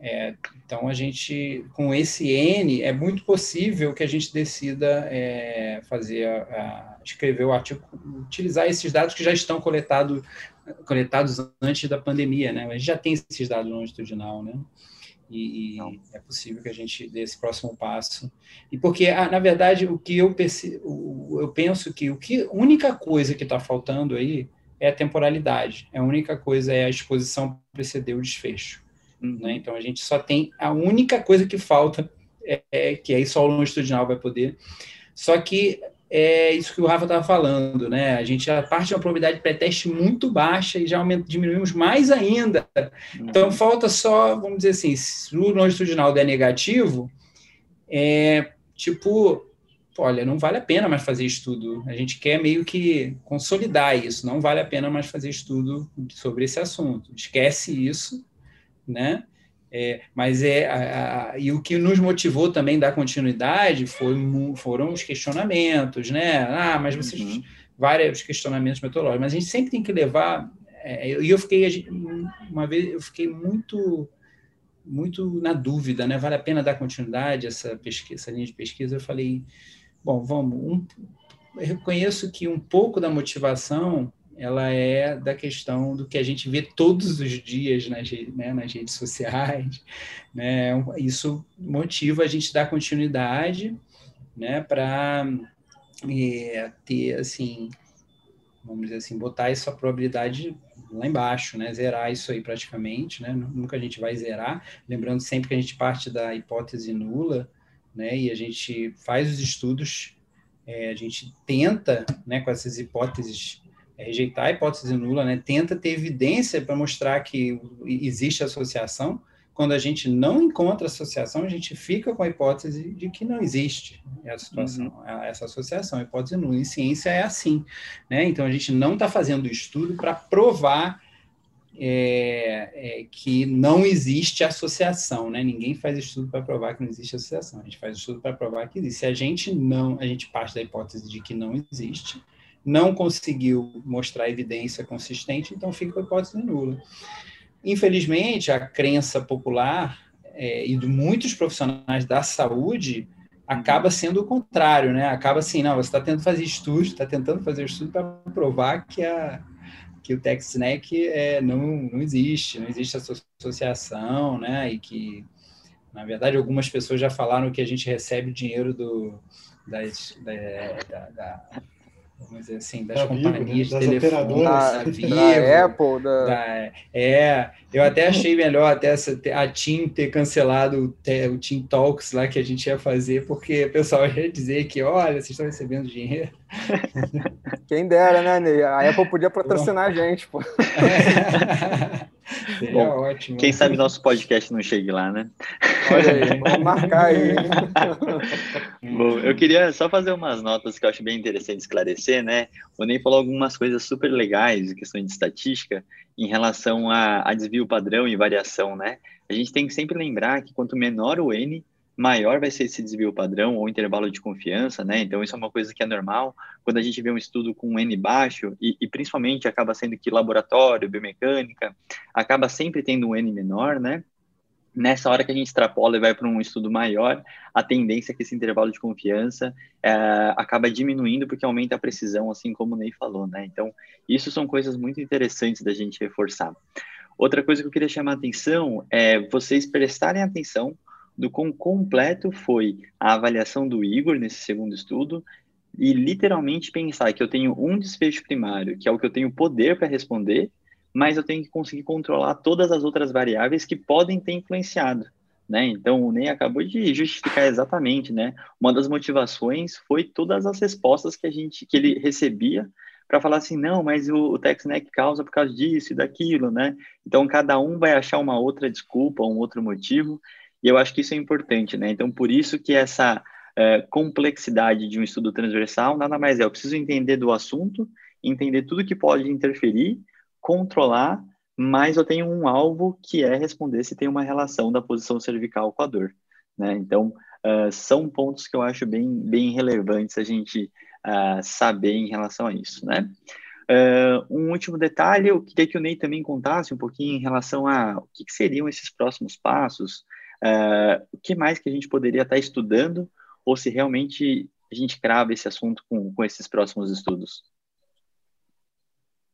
É, então, a gente, com esse N, é muito possível que a gente decida é, fazer, a, a, escrever o artigo, utilizar esses dados que já estão coletados coletados antes da pandemia, né? A gente já tem esses dados longitudinal, né? E, e é possível que a gente dê esse próximo passo. E porque, ah, na verdade, o que eu, eu penso que o que a única coisa que está faltando aí é a temporalidade. A única coisa é a exposição preceder o desfecho. Né? Então a gente só tem a única coisa que falta, é, é que aí só o longitudinal vai poder. Só que é isso que o Rafa estava falando, né? A gente já parte de uma probabilidade pré-teste muito baixa e já aumenta, diminuímos mais ainda. Então uhum. falta só, vamos dizer assim, se o longitudinal der negativo, é tipo, olha, não vale a pena mais fazer estudo. A gente quer meio que consolidar isso, não vale a pena mais fazer estudo sobre esse assunto. Esquece isso né? É, mas é a, a, e o que nos motivou também da continuidade foi, foram os questionamentos, né? Ah, mas vocês uhum. vários questionamentos metodológicos, mas a gente sempre tem que levar. É, e eu fiquei uma vez eu fiquei muito muito na dúvida, né? Vale a pena dar continuidade a essa pesquisa, essa linha de pesquisa? Eu falei, bom, vamos. Um, eu reconheço que um pouco da motivação ela é da questão do que a gente vê todos os dias nas, né, nas redes sociais. Né? Isso motiva a gente dar continuidade né, para é, ter, assim, vamos dizer assim, botar essa probabilidade lá embaixo, né? zerar isso aí praticamente. Né? Nunca a gente vai zerar. Lembrando sempre que a gente parte da hipótese nula né? e a gente faz os estudos, é, a gente tenta, né, com essas hipóteses é rejeitar a hipótese nula, né? tenta ter evidência para mostrar que existe associação. Quando a gente não encontra associação, a gente fica com a hipótese de que não existe essa situação, uhum. essa associação, a hipótese nula. Em ciência é assim, né? Então a gente não está fazendo estudo para provar é, é, que não existe associação, né? Ninguém faz estudo para provar que não existe associação. A gente faz estudo para provar que existe. Se a gente não, a gente parte da hipótese de que não existe, não conseguiu mostrar evidência consistente, então fica com a hipótese nula. Infelizmente, a crença popular é, e de muitos profissionais da saúde acaba sendo o contrário, né? Acaba assim, não, você está tentando fazer estudo, está tentando fazer estudo para provar que a que o TechSnack é, não, não existe, não existe associação, né? E que, na verdade, algumas pessoas já falaram que a gente recebe dinheiro do, das, da, da, vamos dizer assim, das da companhias Vivo, né? de telefone, da, Vivo, da Apple, da... da... É, eu até achei melhor até essa, a TIM ter cancelado o, o Team Talks lá que a gente ia fazer, porque o pessoal ia dizer que, olha, vocês estão recebendo dinheiro. Quem dera, né, Ney? A Apple podia patrocinar a gente, pô. Seria Bom, ótimo. Quem sabe nosso podcast não chegue lá, né? Olha aí, vamos marcar aí. Bom, eu queria só fazer umas notas que eu acho bem interessante esclarecer, né? O Ney falou algumas coisas super legais, questão de estatística, em relação a, a desvio padrão e variação, né? A gente tem que sempre lembrar que quanto menor o N, maior vai ser esse desvio padrão ou intervalo de confiança, né? Então, isso é uma coisa que é normal. Quando a gente vê um estudo com N baixo, e, e, principalmente acaba sendo que laboratório, biomecânica, acaba sempre tendo um N menor, né? Nessa hora que a gente extrapola e vai para um estudo maior, a tendência é que esse intervalo de confiança é, acaba diminuindo porque aumenta a precisão, assim como o Ney falou, né? Então, isso são coisas muito interessantes da gente reforçar. Outra coisa que eu queria chamar a atenção é vocês prestarem atenção do quão completo foi a avaliação do Igor nesse segundo estudo e literalmente pensar que eu tenho um desfecho primário, que é o que eu tenho poder para responder, mas eu tenho que conseguir controlar todas as outras variáveis que podem ter influenciado. Né? Então, o Ney acabou de justificar exatamente, né? Uma das motivações foi todas as respostas que a gente, que ele recebia para falar assim, não, mas o, o TechSnack causa por causa disso e daquilo, né? Então, cada um vai achar uma outra desculpa, um outro motivo, e eu acho que isso é importante, né? Então, por isso que essa é, complexidade de um estudo transversal nada mais é, eu preciso entender do assunto, entender tudo que pode interferir, controlar, mas eu tenho um alvo que é responder se tem uma relação da posição cervical com a dor, né? Então, uh, são pontos que eu acho bem, bem relevantes a gente uh, saber em relação a isso, né? Uh, um último detalhe, eu queria que o Ney também contasse um pouquinho em relação a o que, que seriam esses próximos passos, Uh, o que mais que a gente poderia estar estudando ou se realmente a gente crava esse assunto com, com esses próximos estudos?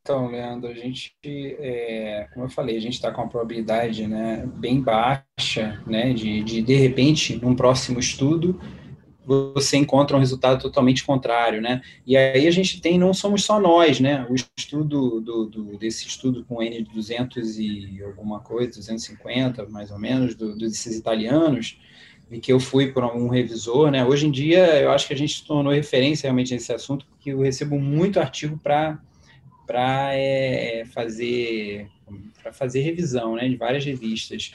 Então, Leandro, a gente, é, como eu falei, a gente está com uma probabilidade né, bem baixa né, de, de, de repente, num próximo estudo, você encontra um resultado totalmente contrário, né? E aí a gente tem, não somos só nós, né? O estudo do, do desse estudo com N de 200 e alguma coisa, 250 mais ou menos, do, desses italianos, e que eu fui por um revisor, né? Hoje em dia eu acho que a gente tornou referência realmente nesse assunto, porque eu recebo muito artigo para para é, fazer para fazer revisão, né, de várias revistas.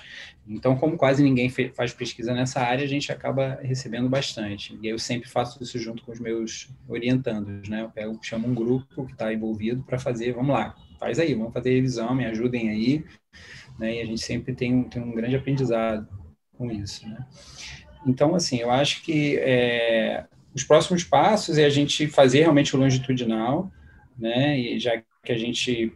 Então, como quase ninguém faz pesquisa nessa área, a gente acaba recebendo bastante. E eu sempre faço isso junto com os meus orientandos, né? Eu pego, chamo um grupo que está envolvido para fazer, vamos lá, faz aí, vamos fazer revisão, me ajudem aí. Né? E a gente sempre tem um, tem um grande aprendizado com isso, né? Então, assim, eu acho que é, os próximos passos é a gente fazer realmente o longitudinal, né? E já que a gente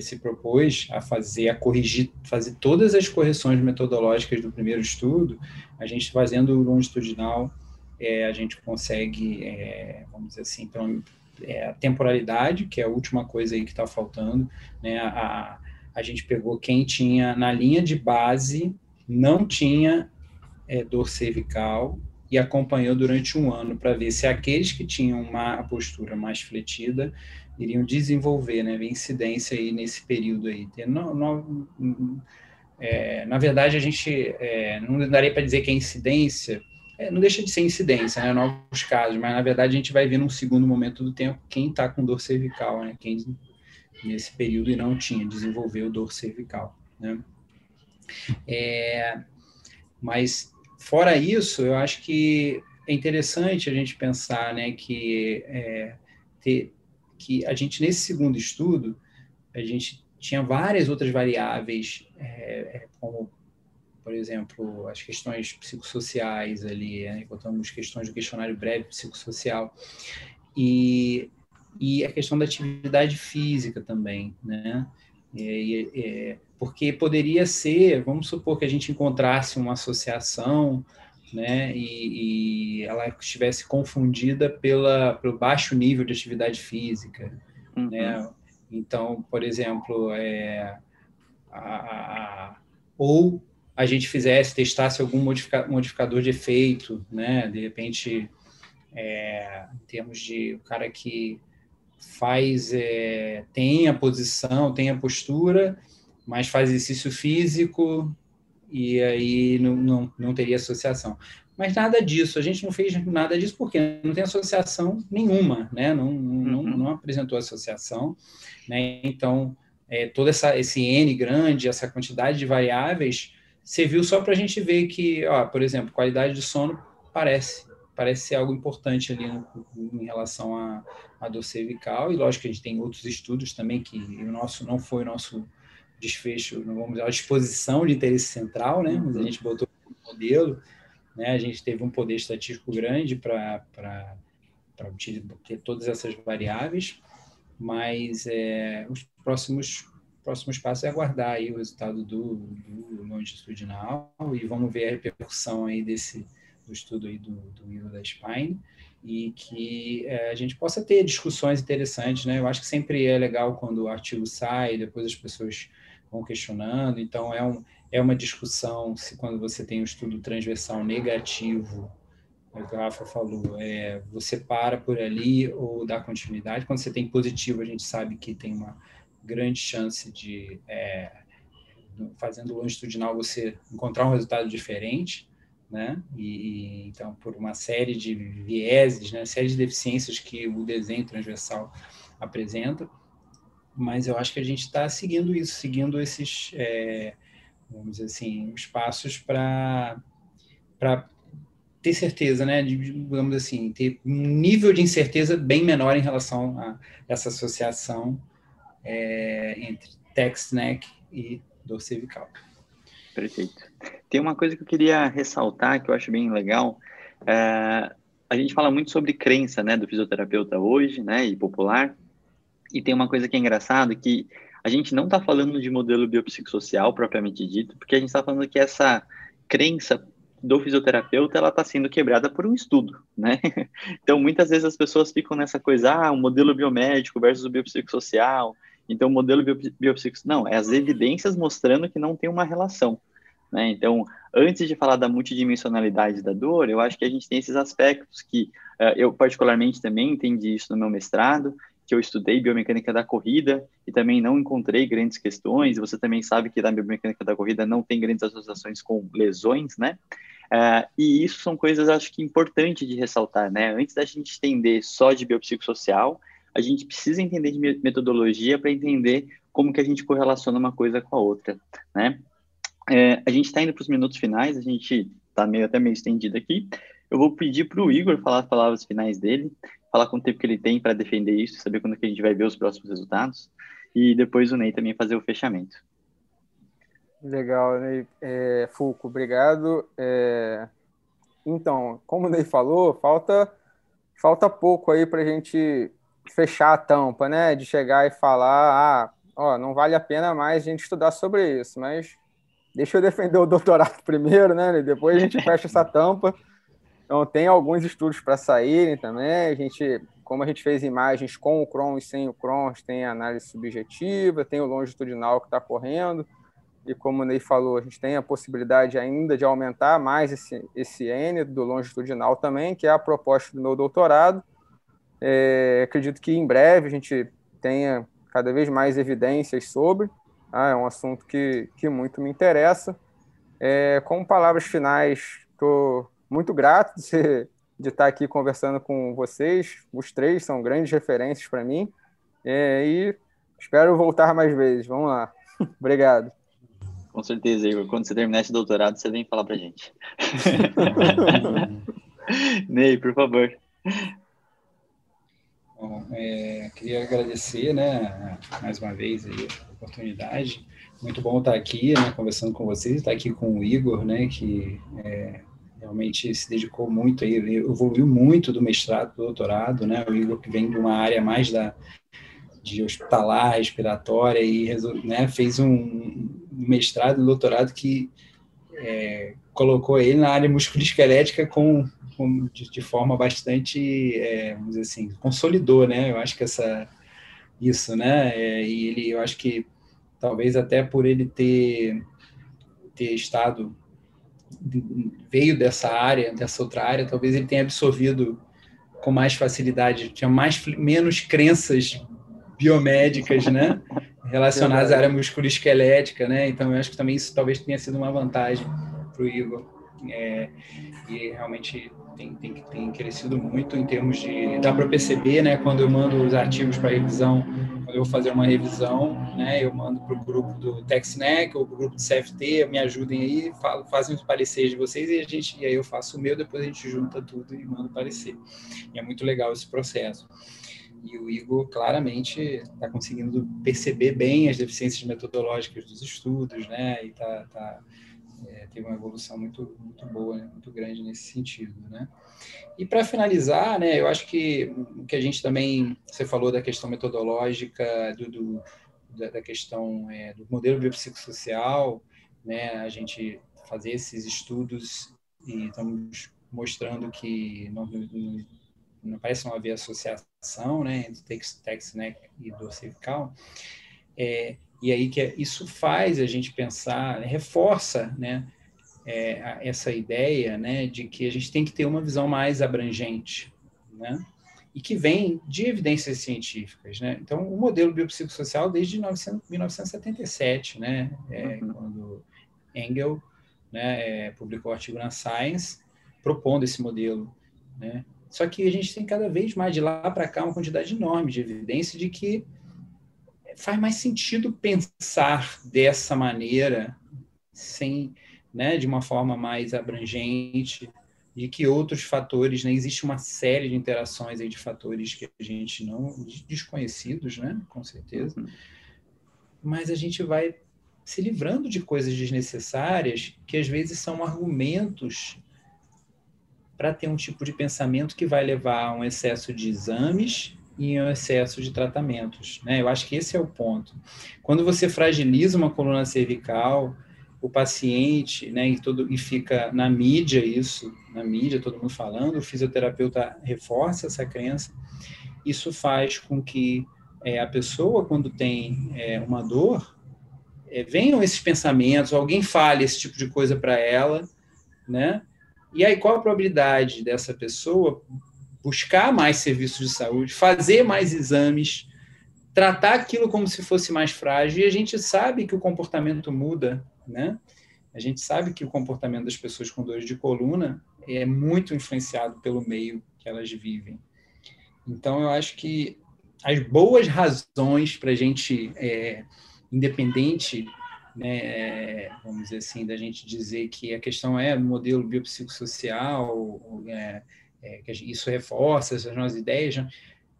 se propôs a fazer, a corrigir, fazer todas as correções metodológicas do primeiro estudo, a gente fazendo o longitudinal, é, a gente consegue, é, vamos dizer assim, então, é, a temporalidade, que é a última coisa aí que está faltando, né, a, a gente pegou quem tinha na linha de base, não tinha é, dor cervical e acompanhou durante um ano para ver se aqueles que tinham uma postura mais fletida iriam desenvolver, né, incidência aí nesse período aí. No, no, é, na verdade, a gente é, não daria para dizer que a incidência é, não deixa de ser incidência, né, novos casos, mas na verdade a gente vai ver num segundo momento do tempo quem está com dor cervical, né, quem nesse período e não tinha, desenvolveu dor cervical, né. É, mas fora isso, eu acho que é interessante a gente pensar, né, que é, ter, que a gente, nesse segundo estudo, a gente tinha várias outras variáveis, é, como, por exemplo, as questões psicossociais ali, né? botamos questões do questionário breve psicossocial, e, e a questão da atividade física também, né? É, é, porque poderia ser, vamos supor que a gente encontrasse uma associação, né, e, e ela estivesse confundida pela, pelo baixo nível de atividade física, uhum. né? Então, por exemplo, é, a, a, ou a gente fizesse, testasse algum modifica, modificador de efeito, né? De repente, é, em termos de o cara que faz, é, tem a posição, tem a postura, mas faz exercício físico e aí não, não, não teria associação. Mas nada disso, a gente não fez nada disso porque não tem associação nenhuma, né? não, não, uhum. não apresentou associação. Né? Então, é, todo essa, esse N grande, essa quantidade de variáveis, serviu só para a gente ver que, ó, por exemplo, qualidade de sono parece, parece ser algo importante ali no, em relação à, à dor cervical, e lógico que a gente tem outros estudos também, que o nosso não foi o nosso desfecho, não vamos dizer, a disposição de interesse central, né? Mas a uhum. gente botou um modelo, né? A gente teve um poder estatístico grande para ter todas essas variáveis, mas é, os próximos próximos passos é aguardar aí o resultado do, do longitudinal e vamos ver a repercussão aí desse do estudo aí do, do Will da Spine e que é, a gente possa ter discussões interessantes, né? Eu acho que sempre é legal quando o artigo sai, depois as pessoas vão questionando. Então, é, um, é uma discussão se quando você tem um estudo transversal negativo, é o que o Rafa falou, é, você para por ali ou dá continuidade. Quando você tem positivo, a gente sabe que tem uma grande chance de, é, fazendo longitudinal, você encontrar um resultado diferente. Né? E, então, por uma série de vieses, né? série de deficiências que o desenho transversal apresenta, mas eu acho que a gente está seguindo isso, seguindo esses, é, vamos dizer assim, os passos para ter certeza, né? De, digamos assim, ter um nível de incerteza bem menor em relação a essa associação é, entre neck e dor cervical. Perfeito. Tem uma coisa que eu queria ressaltar que eu acho bem legal. É, a gente fala muito sobre crença, né, do fisioterapeuta hoje, né, e popular. E tem uma coisa que é engraçada, que a gente não está falando de modelo biopsicossocial propriamente dito, porque a gente está falando que essa crença do fisioterapeuta ela está sendo quebrada por um estudo, né? Então muitas vezes as pessoas ficam nessa coisa, ah, o modelo biomédico versus o biopsicossocial. Então o modelo biopsicossocial, não, é as evidências mostrando que não tem uma relação, né? Então antes de falar da multidimensionalidade da dor, eu acho que a gente tem esses aspectos que uh, eu particularmente também entendi isso no meu mestrado, que eu estudei biomecânica da corrida e também não encontrei grandes questões. Você também sabe que na biomecânica da corrida não tem grandes associações com lesões, né? Uh, e isso são coisas, acho que, importantes de ressaltar, né? Antes da gente entender só de biopsicossocial, a gente precisa entender de metodologia para entender como que a gente correlaciona uma coisa com a outra, né? É, a gente está indo para os minutos finais, a gente está meio até meio estendido aqui. Eu vou pedir para o Igor falar as palavras finais dele, falar quanto tempo que ele tem para defender isso, saber quando que a gente vai ver os próximos resultados, e depois o Ney também fazer o fechamento. Legal, Ney. É, Fulco, obrigado. É, então, como o Ney falou, falta, falta pouco aí para a gente fechar a tampa, né? De chegar e falar, ah, ó, não vale a pena mais a gente estudar sobre isso, mas deixa eu defender o doutorado primeiro, né? Depois a gente fecha essa tampa. Então, tem alguns estudos para saírem também. A gente, como a gente fez imagens com o Crohn e sem o Crohn, tem a análise subjetiva, tem o longitudinal que está correndo. E como o Ney falou, a gente tem a possibilidade ainda de aumentar mais esse, esse N do longitudinal também, que é a proposta do meu doutorado. É, acredito que em breve a gente tenha cada vez mais evidências sobre. Ah, é um assunto que, que muito me interessa. É, como palavras finais, estou muito grato de, ser, de estar aqui conversando com vocês. Os três são grandes referências para mim. É, e espero voltar mais vezes. Vamos lá. Obrigado. Com certeza, Igor. Quando você terminar esse doutorado, você vem falar para gente. Ney, por favor. Bom, é, queria agradecer, né, mais uma vez aí, a oportunidade. Muito bom estar aqui, né, conversando com vocês, estar aqui com o Igor, né, que é, realmente se dedicou muito, aí, evoluiu muito do mestrado do doutorado, né, o Igor que vem de uma área mais da de hospitalar, respiratória e né, fez um mestrado e doutorado que é, colocou ele na área musculoesquelética com, com de, de, forma bastante, é, vamos dizer assim, consolidou, né? Eu acho que essa isso, né? É, e ele, eu acho que talvez até por ele ter ter estado veio dessa área, dessa outra área, talvez ele tenha absorvido com mais facilidade, tinha mais menos crenças biomédicas, né? Relacionadas à área musculoesquelética, né? Então, eu acho que também isso talvez tenha sido uma vantagem para o Igor. É, e realmente tem, tem, tem crescido muito em termos de. Dá para perceber, né? Quando eu mando os artigos para revisão, eu fazer uma revisão, né? Eu mando para o grupo do TechSnack ou para o grupo do CFT, me ajudem aí, falo, fazem os pareceres de vocês e a gente e aí eu faço o meu, depois a gente junta tudo e manda parecer. E é muito legal esse processo. E o Igor claramente está conseguindo perceber bem as deficiências metodológicas dos estudos, né? E tá, tá é, teve uma evolução muito, muito boa, né? muito grande nesse sentido, né? E para finalizar, né? Eu acho que o que a gente também você falou da questão metodológica, do, do da, da, questão é, do modelo biopsicossocial, né? A gente fazer esses estudos e estamos mostrando que não, não parece não haver associação né, entre tex, tex né, e dor cervical. É, e aí que é, isso faz a gente pensar, reforça né, é, essa ideia né, de que a gente tem que ter uma visão mais abrangente, né, e que vem de evidências científicas. Né? Então, o modelo biopsicossocial desde 1900, 1977, né, é, uhum. quando Engel né, é, publicou o artigo na Science, propondo esse modelo. Né? Só que a gente tem cada vez mais de lá para cá uma quantidade enorme de evidência de que faz mais sentido pensar dessa maneira, sem, né, de uma forma mais abrangente, de que outros fatores, né, existe uma série de interações aí de fatores que a gente não desconhecidos, né, com certeza, uhum. mas a gente vai se livrando de coisas desnecessárias que às vezes são argumentos para ter um tipo de pensamento que vai levar a um excesso de exames e um excesso de tratamentos. Né? Eu acho que esse é o ponto. Quando você fragiliza uma coluna cervical, o paciente, né, e, todo, e fica na mídia isso, na mídia, todo mundo falando, o fisioterapeuta reforça essa crença, isso faz com que é, a pessoa, quando tem é, uma dor, é, venham esses pensamentos, alguém fale esse tipo de coisa para ela, né? E aí, qual a probabilidade dessa pessoa buscar mais serviços de saúde, fazer mais exames, tratar aquilo como se fosse mais frágil? E a gente sabe que o comportamento muda, né? A gente sabe que o comportamento das pessoas com dores de coluna é muito influenciado pelo meio que elas vivem. Então, eu acho que as boas razões para a gente, é, independente né, vamos dizer assim, da gente dizer que a questão é modelo biopsicossocial, é, é, isso reforça essas nossas ideias, né?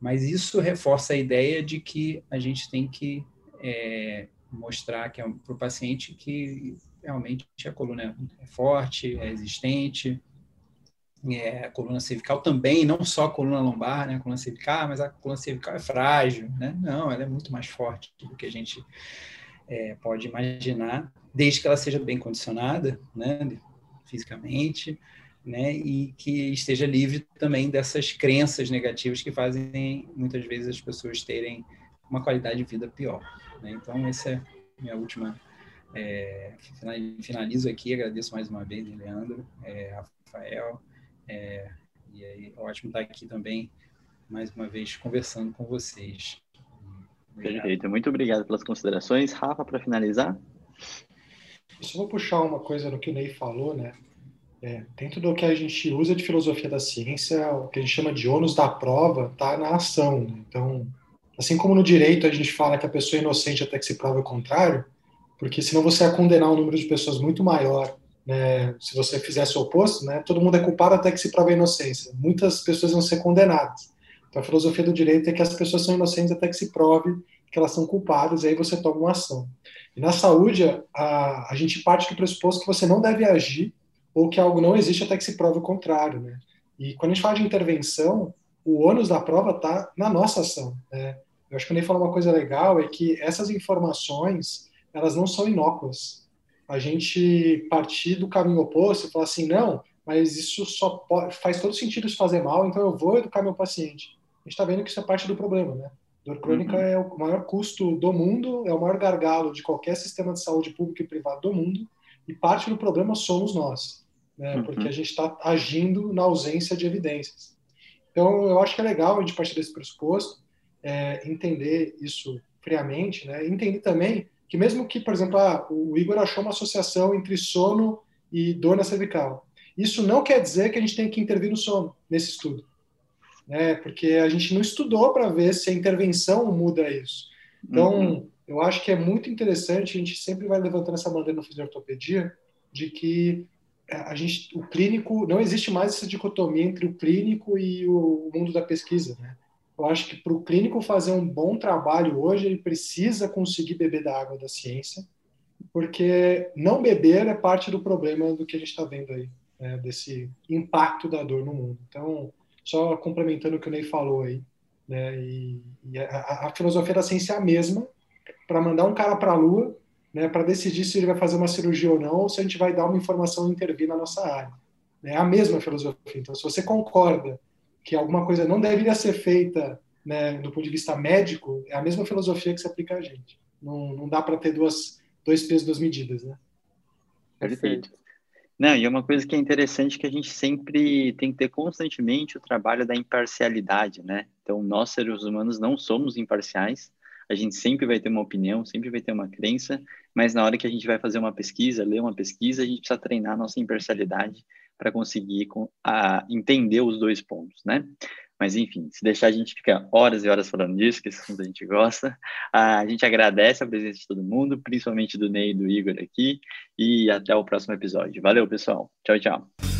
mas isso reforça a ideia de que a gente tem que é, mostrar que é para o paciente que realmente a coluna é forte, é existente, é, a coluna cervical também, não só a coluna lombar, né, a coluna cervical, mas a coluna cervical é frágil, né? Não, ela é muito mais forte do que a gente é, pode imaginar, desde que ela seja bem condicionada, né, fisicamente, né, e que esteja livre também dessas crenças negativas que fazem muitas vezes as pessoas terem uma qualidade de vida pior. Né? Então, essa é a minha última. É, finalizo aqui, agradeço mais uma vez, Leandro, é, Rafael, é, e aí, ótimo estar aqui também, mais uma vez, conversando com vocês. Perfeito. Muito obrigado pelas considerações. Rafa, para finalizar? Eu só vou puxar uma coisa no que o Ney falou, né? É, dentro do que a gente usa de filosofia da ciência, o que a gente chama de ônus da prova está na ação. Né? Então, assim como no direito a gente fala que a pessoa é inocente até que se prove o contrário, porque senão você ia condenar um número de pessoas muito maior, né? se você fizesse o oposto, né? todo mundo é culpado até que se prove a inocência. Muitas pessoas vão ser condenadas. Então, a filosofia do direito é que as pessoas são inocentes até que se prove que elas são culpadas, e aí você toma uma ação. E na saúde, a, a gente parte do pressuposto que você não deve agir ou que algo não existe até que se prove o contrário, né? E quando a gente fala de intervenção, o ônus da prova está na nossa ação, né? Eu acho que o Ney falou uma coisa legal, é que essas informações, elas não são inócuas. A gente partir do caminho oposto e falar assim, não, mas isso só pode, faz todo sentido isso fazer mal, então eu vou educar meu paciente. A gente está vendo que isso é parte do problema, né? Dor crônica uhum. é o maior custo do mundo, é o maior gargalo de qualquer sistema de saúde público e privado do mundo, e parte do problema somos nós, né? Uhum. Porque a gente está agindo na ausência de evidências. Então, eu acho que é legal a gente partir desse pressuposto, é, entender isso friamente, né? Entender também que mesmo que, por exemplo, ah, o Igor achou uma associação entre sono e dor na cervical, isso não quer dizer que a gente tem que intervir no sono nesse estudo né? Porque a gente não estudou para ver se a intervenção muda isso. Então, uhum. eu acho que é muito interessante, a gente sempre vai levantando essa bandeira no fisiortopedia, de que a gente, o clínico, não existe mais essa dicotomia entre o clínico e o mundo da pesquisa, né? Eu acho que para o clínico fazer um bom trabalho hoje, ele precisa conseguir beber da água da ciência, porque não beber é parte do problema do que a gente está vendo aí, né? desse impacto da dor no mundo. Então, só complementando o que o Ney falou aí, né? E, e a, a, filosofia da ciência é a mesma para mandar um cara para a Lua, né? Para decidir se ele vai fazer uma cirurgia ou não, ou se a gente vai dar uma informação e intervir na nossa área. É a mesma filosofia. Então, se você concorda que alguma coisa não deveria ser feita, né, do ponto de vista médico, é a mesma filosofia que se aplica a gente. Não, não dá para ter duas, dois pesos, duas medidas, né? Perfeito. Não, e é uma coisa que é interessante que a gente sempre tem que ter constantemente o trabalho da imparcialidade, né? Então, nós, seres humanos, não somos imparciais, a gente sempre vai ter uma opinião, sempre vai ter uma crença, mas na hora que a gente vai fazer uma pesquisa, ler uma pesquisa, a gente precisa treinar nossa imparcialidade para conseguir a, entender os dois pontos, né? Mas, enfim, se deixar, a gente fica horas e horas falando disso, que esse assunto a gente gosta. A gente agradece a presença de todo mundo, principalmente do Ney e do Igor aqui, e até o próximo episódio. Valeu, pessoal. Tchau, tchau.